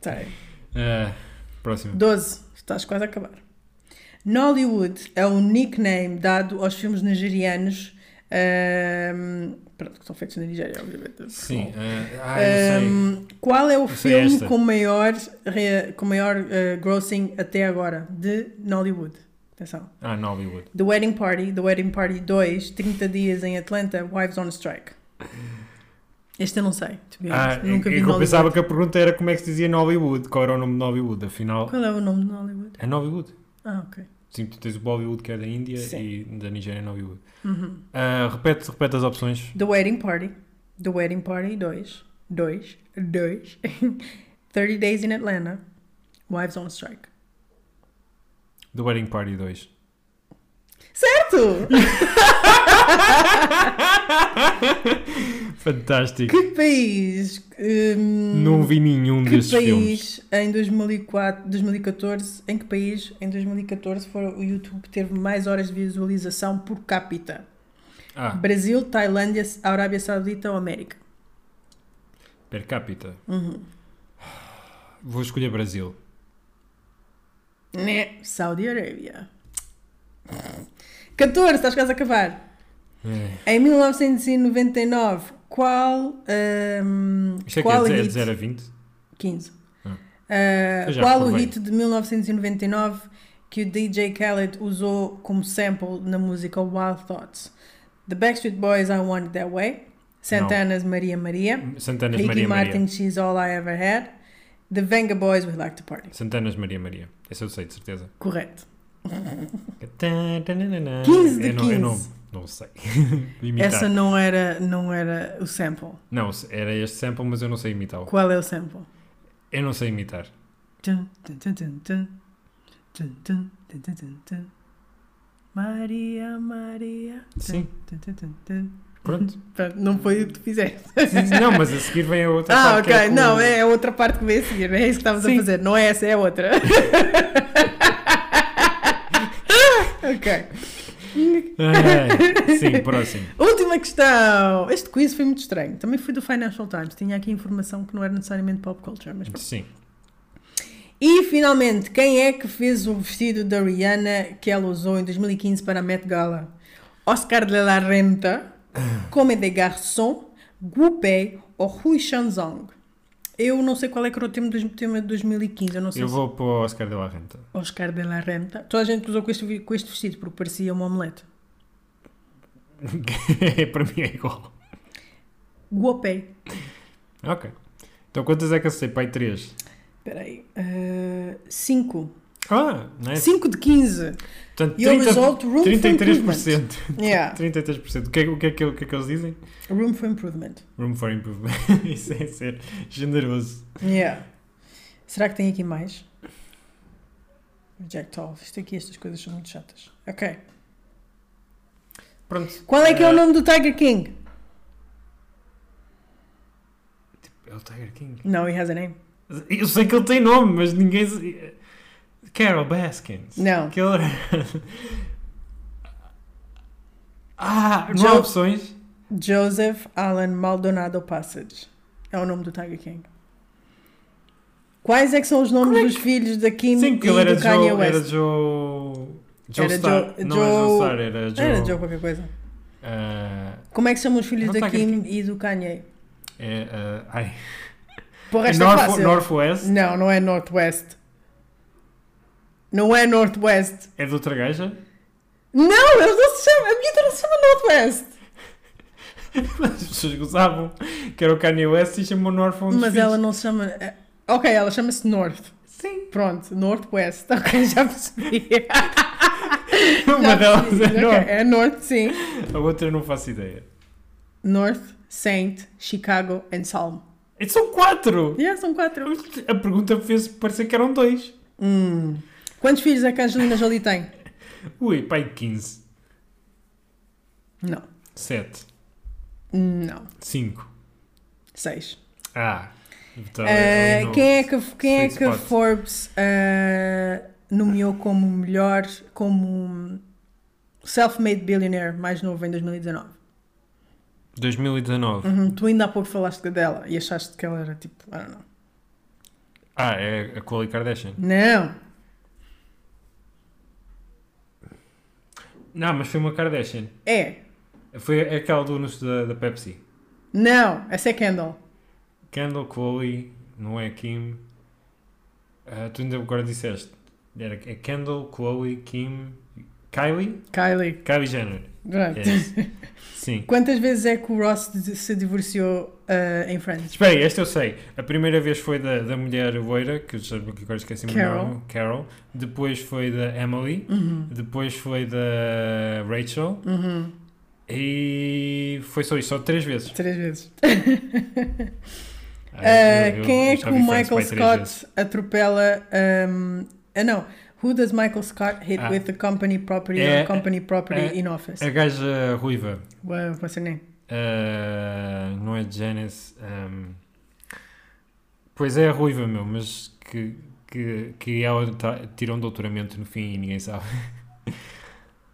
Tá aí. Ah, próximo. 12. Estás quase a acabar. Nollywood é o nickname dado aos filmes nigerianos ahm, pronto, que são feitos na Nigéria, obviamente. Sim. ah, ah, eu sei. Ahm, qual é o filme com maior, com maior ah, grossing até agora de Nollywood? Atenção. Ah, Nollywood. The Wedding Party, The Wedding Party 2, 30 dias em Atlanta, Wives on Strike. Este eu não sei. to be Ah. Nunca vi eu Nollywood. pensava que a pergunta era como é que se dizia Nollywood. Qual era o nome de Nollywood? Afinal, Qual é o nome de Nollywood? é Nollywood. Ah, ok. Sim, tu tens o Bollywood que é da Índia Sim. e da Nigéria é Nollywood. Uhum. Ah, repete, repete as opções. The Wedding Party, The Wedding Party 2, 2, 2, 30 Days in Atlanta, Wives on Strike. The Wedding Party 2. Certo! <laughs> Fantástico. que país? hum, Não vi nenhum desses filmes. país em 2004, 2014, em que país em 2014 foi o YouTube teve mais horas de visualização por capita? Ah, Brasil, Tailândia, Arábia Saudita ou América? per capita. Uhum. Vou escolher Brasil. Né? Saudi Arábia. 14, estás quase a acabar. É. Em 1999, qual. Isto é que qual é de hit? 0 a 20? 15. Ah. Uh, qual o hit de 1999 que o DJ Khaled usou como sample na música Wild Thoughts? The Backstreet Boys I Want It That Way, Santana's Maria Maria, Santanas Ricky Maria Martin Maria. She's All I Ever Had, The Venga Boys We Like to Party. Santanas Maria Maria. Esse eu sei, de certeza. Correto. <laughs> 15 de eu não, eu não, 15. Não sei. <laughs> imitar. Essa não era, não era o sample. Não, era este sample, mas eu não sei imitá-lo. Qual é o sample? Eu não sei imitar. Tum, tum, tum, tum, tum. Tum, tum, tum, tum, tum, tum. Maria, Maria. Tum, Sim. tum, tum, tum, tum. Pronto. <laughs> Pronto, Não foi o que tu fizeste. Não, mas a seguir vem a outra Ah, parte. que ok. é com- Não, é a outra parte que vem a seguir. É isso que estavas a Sim. fazer. Não é essa, é a outra. <laughs> ok. Ah, sim, próximo. <laughs> Última questão. Este quiz foi muito estranho. Também foi do Financial Times. Tinha aqui informação que não era necessariamente pop culture. Mas... Sim. E finalmente, quem é que fez o vestido da Rihanna que ela usou em 2015 para a Met Gala? Oscar de la Renta, <coughs> Comme des Garçons, Gu Pei ou Hui Shanzong? Eu não sei qual é que era o tema, dos, tema de 2015, eu não sei Eu se vou para o Oscar de la Renta. Oscar de la Renta. Toda a gente usou com este, com este vestido porque parecia uma omelete. <laughs> para mim é igual. Guopei. Ok. Então quantas é que acertei? Pai, 3. Espera aí. 5. Ah, não é? 5 de 15. Portanto, Your result, room for 33%. Yeah. <laughs> 33%. O que, é, o, que é que, o que é que eles dizem? Room for improvement. Room for improvement. <laughs> Isso é ser generoso. Yeah. Será que tem aqui mais? Reject all. Isto aqui, estas coisas são muito chatas. Ok. Pronto. Qual é que é o Eh, nome do Tiger King? É o Tiger King. No, he has a name. Eu sei que ele tem nome, mas ninguém. Carol Baskins. Não. Que ele... <laughs> ah, não há Joe- opções? Joseph Alan Maldonado Passage. É o nome do Tiger King. Quais é que são os nomes dos filhos da Kim Sim, e que do Kanye Joe. West? Era Joe. Joe Era Star. Joe- não era Joe Joe- Star, era Joe. Era Joe qualquer coisa. ah, Como é que chamam os filhos Não da Tiger Kim e do Kanye? é, ah, ai. <laughs> Porra, É é North. Northwest? Não, não é Northwest. Não é Northwest. É de outra gaja? Não, eles não se chamam. A minha não se chama Northwest. <laughs> As pessoas gozavam que era o Kanye West e chamou North dos Mas ela não se chama. é- Ok, ela chama-se North. Sim. Pronto, Northwest. <laughs> Ok, já percebi. <laughs> Uma delas é North. É North, sim. A outra eu não faço ideia. North, Saint, Chicago and Salm. E são quatro! Yeah, são quatro. A pergunta fez parecer que eram dois. Hum. Quantos filhos é que a Angelina Jolie tem? Ui, pai, 15. Não. 7. Não. 5. Seis. Ah. Então, no quem é que, quem é que. Forbes eh, nomeou como melhor, como self-made billionaire mais novo em 2019? 2019. Uhum, Tu ainda há pouco falaste dela e achaste que ela era tipo, I don't know. Ah, é a Khloe Kardashian. Não. Não, mas foi uma Kardashian. É. Foi aquela do anúncio da, da Pepsi. Não. Essa é Kendall. Kendall, Chloe, não é Kim. Ah, tu ainda agora disseste. Era, é Kendall, Chloe, Kim, Kylie? Kylie. Kylie Jenner. Pronto. Yes. Sim. <laughs> Quantas vezes é que o Ross se divorciou eh, em Friends? Espera aí, esta eu sei. A primeira vez foi da, da mulher loira, que agora esqueci o Carol. nome. Carol. Depois foi da Emily. Uhum. Depois foi da Rachel. Uhum. E foi só isso, só três vezes. Três vezes. <laughs> Ah, Eh, eu- eu- quem é que o Michael vezes. Scott atropela? um, ah, não. Who does Michael Scott hit Ah. with the company property É- or company property é- in office? A gaja ruiva. Well, what's her name? Uh, não é Janice. um, pois é a ruiva, meu, mas que, que, que ela tá, tirou um doutoramento no fim e ninguém sabe.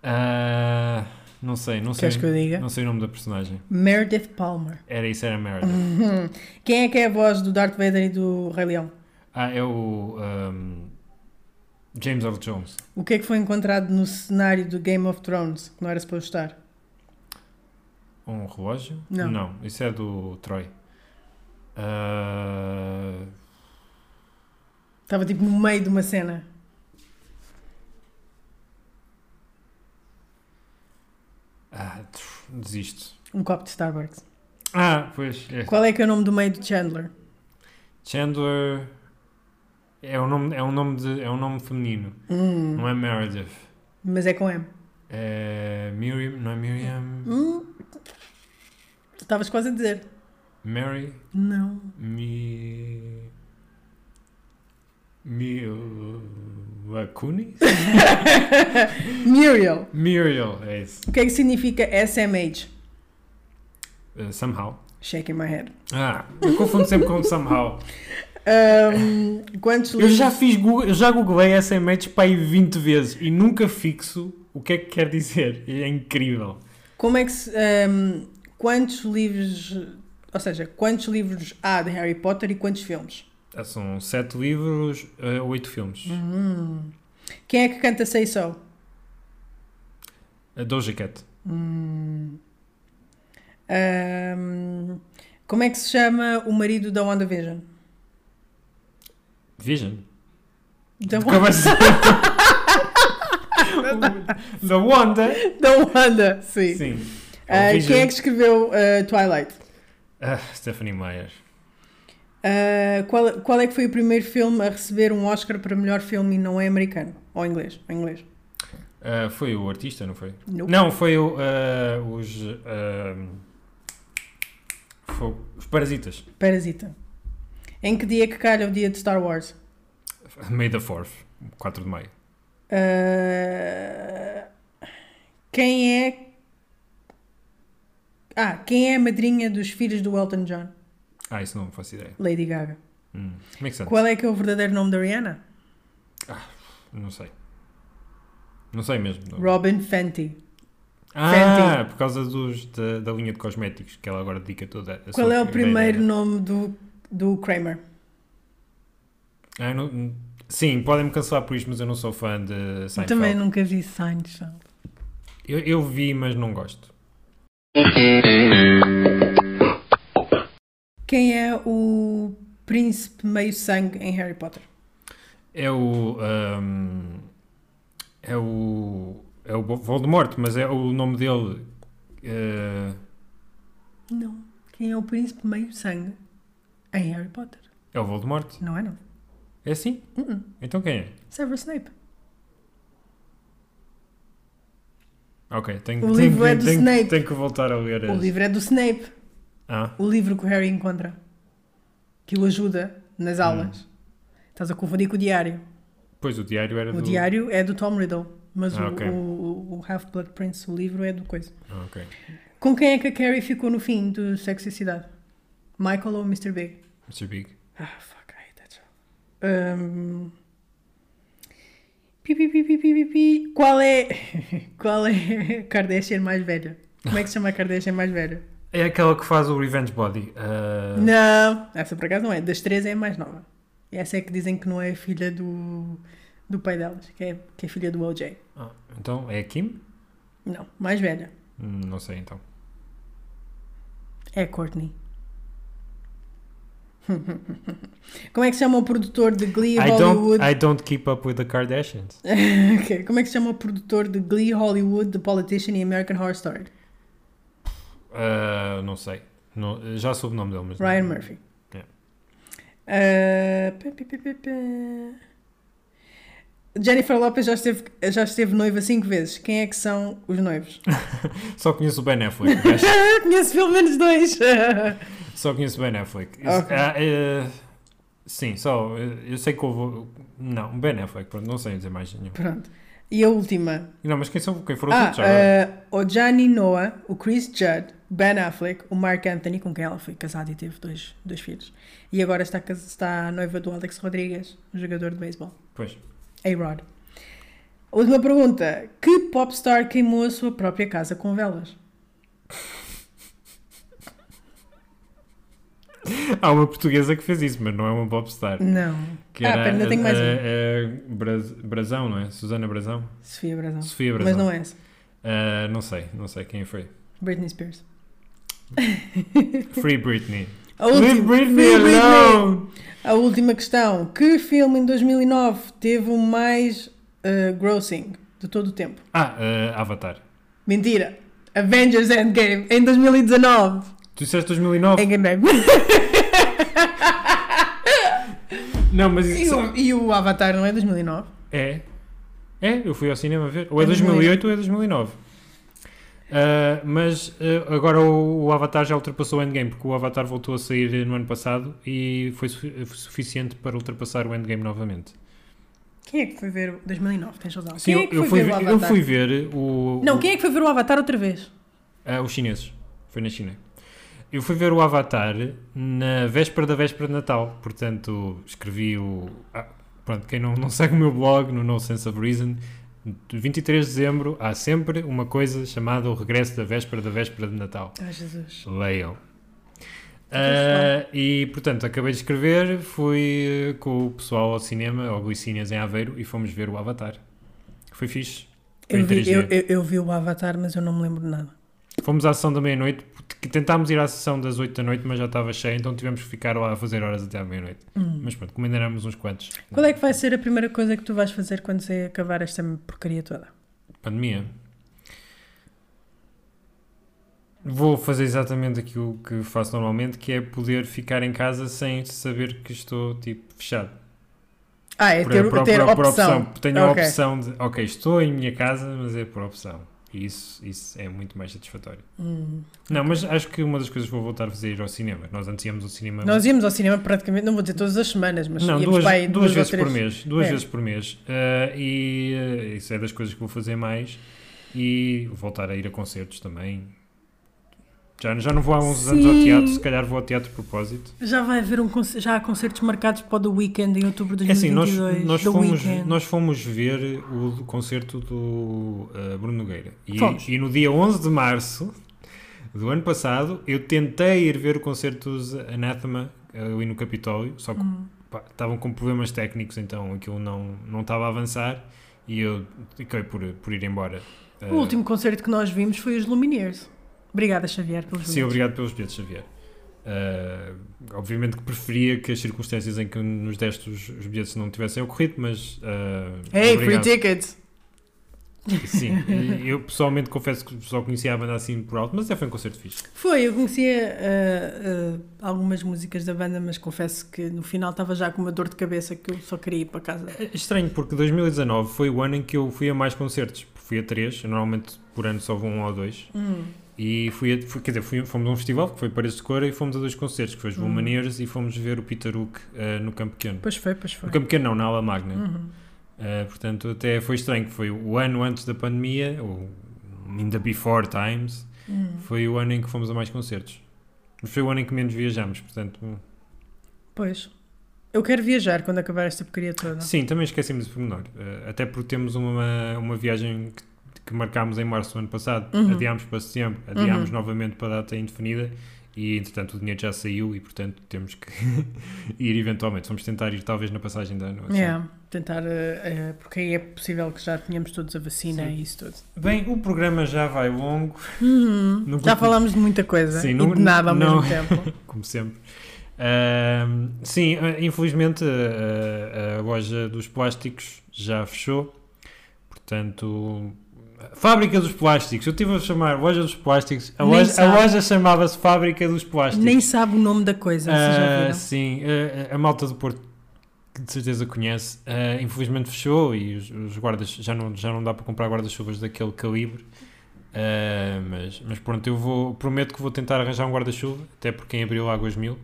Uh, <laughs> não sei, não sei. Queres que eu diga? Não sei o nome da personagem. Meredith Palmer. Era isso, era Meredith. Uhum. <laughs> Quem é que é a voz do Darth Vader e do Rei Leão? Ah, é o um, James Earl Jones. O que é que foi encontrado no cenário do Game of Thrones que não era suposto estar? Um relógio? Não. isso é do Troy. Uh, Estava tipo no meio de uma cena. ah, desisto. Um copo de Starbucks. Ah, pois. É. Qual é que é o nome do meio de Chandler? Chandler é um nome, é um nome, de, é um nome feminino, Hum, não é Meredith. mas é com M. É Miriam, não é Miriam? Hum, tu estavas quase a dizer. Mary? Não. Mi... Mila Kunis? Muriel. Muriel, é isso. O que é que significa SMH? Uh, somehow. Shaking my head. Ah, eu confundo sempre com somehow. <laughs> Um, quantos Eu já fiz Google, eu já googlei SMH para aí 20 vezes e nunca fixo o que é que quer dizer. É incrível. Como é que se... um, quantos livros... Ou seja, quantos livros há de Harry Potter e quantos filmes? Ah, São 7 livros, 8 filmes. Hum. Quem é que canta Say So? A Doja Cat. Hum. Um, como é que se chama o marido da WandaVision? Vision. Da Acabaste de Da Wanda. Da Wanda, sim. Sim. Vision. quem é que escreveu ah, Twilight? Ah, Stephanie Meyer. Qual, qual é que foi o primeiro filme a receber um Oscar para melhor filme e não é americano? Ou inglês? Ou inglês. Foi o artista, não foi? Nope. Não, foi o, os. foi os Parasitas. Parasita. Em que dia que calha o dia de Star Wars? May the 4th, 4 de maio. Ah, quem é. Ah, quem é a madrinha dos filhos do Elton John? Ah, isso não faço ideia. Lady Gaga. Hum. Qual é que é o verdadeiro nome da Rihanna? Não sei. Não sei mesmo. Não. Robin Fenty. Ah, Fenty. por causa dos, da, da linha de cosméticos que ela agora dedica toda a Qual é o primeiro nome do, do Kramer? Ah, não- sim, podem-me cancelar por isto, mas eu não sou fã de Seinfeld. também nunca vi Seinfeld. Eu, eu vi, mas não gosto. Quem é o príncipe meio-sangue em Harry Potter? É o. ahm, é o. É o Voldemort, mas é o nome dele. eh, Não. Quem é o príncipe meio-sangue em Harry Potter? é o Voldemort. Não é não. É assim? Uh-uh. Então quem é? Severus Snape. Ok, tenho, O tenho, livro é do tenho, Snape. tenho que voltar a ler. O livro é do Snape. Ah, O livro que o Harry encontra. Que o ajuda nas aulas. Estás a confundir com o diário. pois o diário era O do. diário é do Tom Riddle. Mas Ah, o, o, o Half-Blood Prince, o livro, é do coisa. Ah, ok. Com quem é que a Carrie ficou no fim do Sexo e Cidade? Michael ou Mr. Big? Mr. Big. Ah, fuck, I hate that show. Um... Pi, pi, pi, pi, pi. Qual é... <laughs> Qual é a Kardashian mais velha? Como é que se chama a Kardashian mais velha? É aquela que faz o Revenge Body. ah, Não, essa por acaso não é. Das três é a mais nova. Essa é que dizem que não é filha do, do pai delas, que é, que é filha do OJ. ah, então é a Kim? Não, mais velha. Hum, Não sei então. É a Courtney. <laughs> Como é que se chama o produtor de Glee I don't, Hollywood? I don't keep up with the Kardashians. <laughs> Ok, Como é que se chama o produtor de Glee Hollywood, The Politician e American Horror Story? Ah, não sei. Não- já soube o nome dele, mas. não- Ryan Murphy. Yeah. Uh. Jennifer Lopez já esteve, já esteve noiva cinco vezes. Quem é que são os noivos? <laughs> Só conheço o Ben Affleck. Conheço pelo menos dois. Só conheço Ben Affleck. Isso- Ok. ah, eh, sim, só. eh, Eu sei que houve. Não, Ben Affleck, pronto, não sei dizer mais nenhum. Pronto. E a última. Não, mas quem, são, quem foram os Ah, outros já agora? uh, o Johnny Noah, o Chris Judd, Ben Affleck, o Mark Anthony, com quem ela foi casada e teve dois, dois filhos. E agora está, está noiva do Alex Rodrigues, um jogador de beisebol. Pois. A-Rod. Última pergunta. Que popstar queimou a sua própria casa com velas? <laughs> Há uma portuguesa que fez isso, mas não é uma popstar. Não. Que ah, era pera, ainda tenho mais a, um. a- a Braz- Brazão, não é? Susana Brazão? Sofia Brasão. Sofia Brazão. Mas não é essa. Ah, não sei, não sei quem foi. Britney Spears. Free Britney. A última, Britney Free Britney. alone! A última questão. Que filme em 2009 teve o mais uh, grossing de todo o tempo? Ah, ah, Avatar. Mentira. Avengers Endgame em 2019. Tu disseste 2009? Enganei-me. <laughs> Não, mas E isso o, e o Avatar não é 2009? é. É, eu fui ao cinema ver. Ou é É 2008 ou é 2009. Ah, mas ah, agora o, o Avatar já ultrapassou o Endgame, porque o Avatar voltou a sair no ano passado e foi sufi- suficiente para ultrapassar o Endgame novamente. Quem é que foi ver o 2009? Tens razão. Sim, quem é eu, que eu foi fui ver o ver, Avatar? eu fui ver o. Não, o- quem é que foi ver o Avatar outra vez? Ah, os chineses. Foi na China. Eu fui ver o Avatar na véspera da véspera de Natal. Portanto, escrevi o. ah, pronto, quem não, não segue o meu blog, no No Sense of Reason, de 23 de dezembro há sempre uma coisa chamada o regresso da véspera da véspera de Natal. Ai, Jesus. Leiam. Ah, e portanto, acabei de escrever, fui eh, com o pessoal ao cinema, ao Glicínias em Aveiro, e fomos ver o Avatar. Foi fixe. Foi Eu vi, 3D. eu, eu- eu vi o Avatar, mas eu não me lembro de nada. Fomos à sessão da meia-noite, tentámos ir à sessão das 8 da noite, mas já estava cheia, então tivemos que ficar lá a fazer horas até à meia-noite. Mas pronto, éramos uns quantos. Qual é que vai ser a primeira coisa que tu vais fazer quando você acabar esta porcaria toda? Pandemia. Vou fazer exatamente aquilo que faço normalmente, que é poder ficar em casa sem saber que estou tipo fechado. Ah, é Por- ter, por- ter por- por opção. Tenho a Ok. opção de, ok, estou em minha casa, mas é por opção. E isso, isso é muito mais satisfatório. Hum. Não, mas acho que uma das coisas que vou voltar a fazer é ir ao cinema. Nós antes íamos ao cinema. Nós íamos ao cinema praticamente, não vou dizer todas as semanas, mas não, íamos duas, para aí duas, ou vezes por mês. Duas É. vezes por mês. Ah, e ah, isso é das coisas que vou fazer mais. E voltar a ir a concertos também. Já, já não vou há uns anos ao teatro, se calhar vou ao teatro de propósito. Já vai haver um já há concertos marcados para o The Weekend em outubro de É assim, nós, 2022. nós, fomos, Weeknd. nós fomos ver o concerto do ah, Bruno Nogueira. E, e no dia 11 de março do ano passado, eu tentei ir ver o concerto dos Anathema ali no Capitólio, só que Hum. pá, estavam com problemas técnicos, então aquilo não, não estava a avançar e eu fiquei por, por ir embora. O Ah, último concerto que nós vimos foi os Lumineers. Obrigada, Xavier, pelos Sim, bilhetes. obrigado pelos bilhetes, Xavier. Ah, obviamente que preferia que as circunstâncias em que nos deste os, os bilhetes não tivessem ocorrido, mas. ah, Hey, obrigado. free tickets! Sim, eu pessoalmente confesso que só conhecia a banda assim por alto, mas até foi um concerto fixe. Foi, eu conhecia ah, ah, algumas músicas da banda, mas confesso que no final estava já com uma dor de cabeça que eu só queria ir para casa. É estranho porque 2019 foi o ano em que eu fui a mais concertos. Fui a três, normalmente por ano só vou um ou dois. Hum. E fui, fui- quer dizer, fui- fomos a um festival que foi Paredes de Cora e fomos a dois concertos, que foi os Hum. Lumineers e fomos ver o Peter Hook eh, no Campo Pequeno. Pois foi, pois foi. No Campo Pequeno não, na Ala Magna. Uhum. Eh, portanto, até foi estranho, que foi o ano antes da pandemia, ou in the before times, Hum. foi o ano em que fomos a mais concertos. Mas foi o ano em que menos viajamos, portanto... Pois. Eu quero viajar quando acabar esta porcaria toda. Sim, também esquecemos de pormenor. Eh, até porque temos uma, uma viagem que, que marcámos em março do ano passado, Uhum. adiámos para setembro, adiámos Uhum. novamente para a data indefinida e entretanto o dinheiro já saiu e portanto temos que <laughs> ir eventualmente. Vamos tentar ir talvez na passagem de ano. assim. Yeah, tentar, eh, porque aí é possível que já tenhamos todos a vacina Sim. e isso tudo. Bem, o programa já vai longo, Uhum. Já falámos de muita coisa Sim, e não- de nada ao não- mesmo tempo. <laughs> como sempre. Ahm, sim, eh, infelizmente a, loja dos plásticos já fechou, portanto, Fábrica dos Plásticos, eu estive a chamar Loja dos Plásticos, a loja, loja chamava-se Fábrica dos Plásticos. Nem sabe o nome da coisa, viram? sim, a, a malta do Porto que de certeza conhece, ah, infelizmente fechou e os, os guardas já não, já não dá para comprar guarda-chuvas daquele calibre. Mas, mas pronto, eu vou prometo que vou tentar arranjar um guarda-chuva, até porque em abril há águas mil.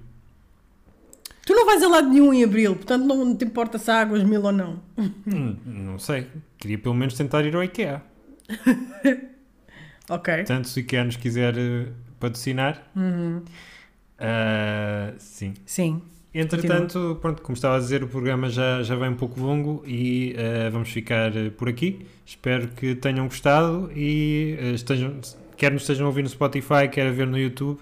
Tu não vais a lado nenhum em abril, portanto não te importa se há águas mil ou não. Hum, não sei, queria pelo menos tentar ir ao IKEA. <laughs> Ok. Portanto, se o IKEA nos quiser eh, patrocinar, Uhum. ah, sim. Sim. Entretanto, pronto, como estava a dizer, o programa já, já vai um pouco longo e eh, vamos ficar eh, por aqui. Espero que tenham gostado e eh, estejam, quer nos estejam a ouvir no Spotify, quer a ver no YouTube.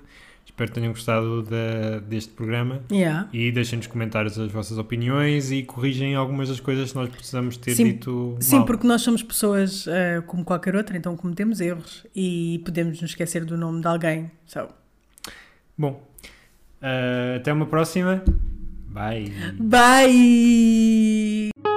Espero que tenham gostado da- deste programa Yeah. e deixem nos comentários as vossas opiniões e corrigem algumas das coisas que nós precisamos ter Sim. dito Sim, mal. porque nós somos pessoas eh, como qualquer outra, então cometemos erros e podemos nos esquecer do nome de alguém. So, Bom, eh, até uma próxima. Bye. bye!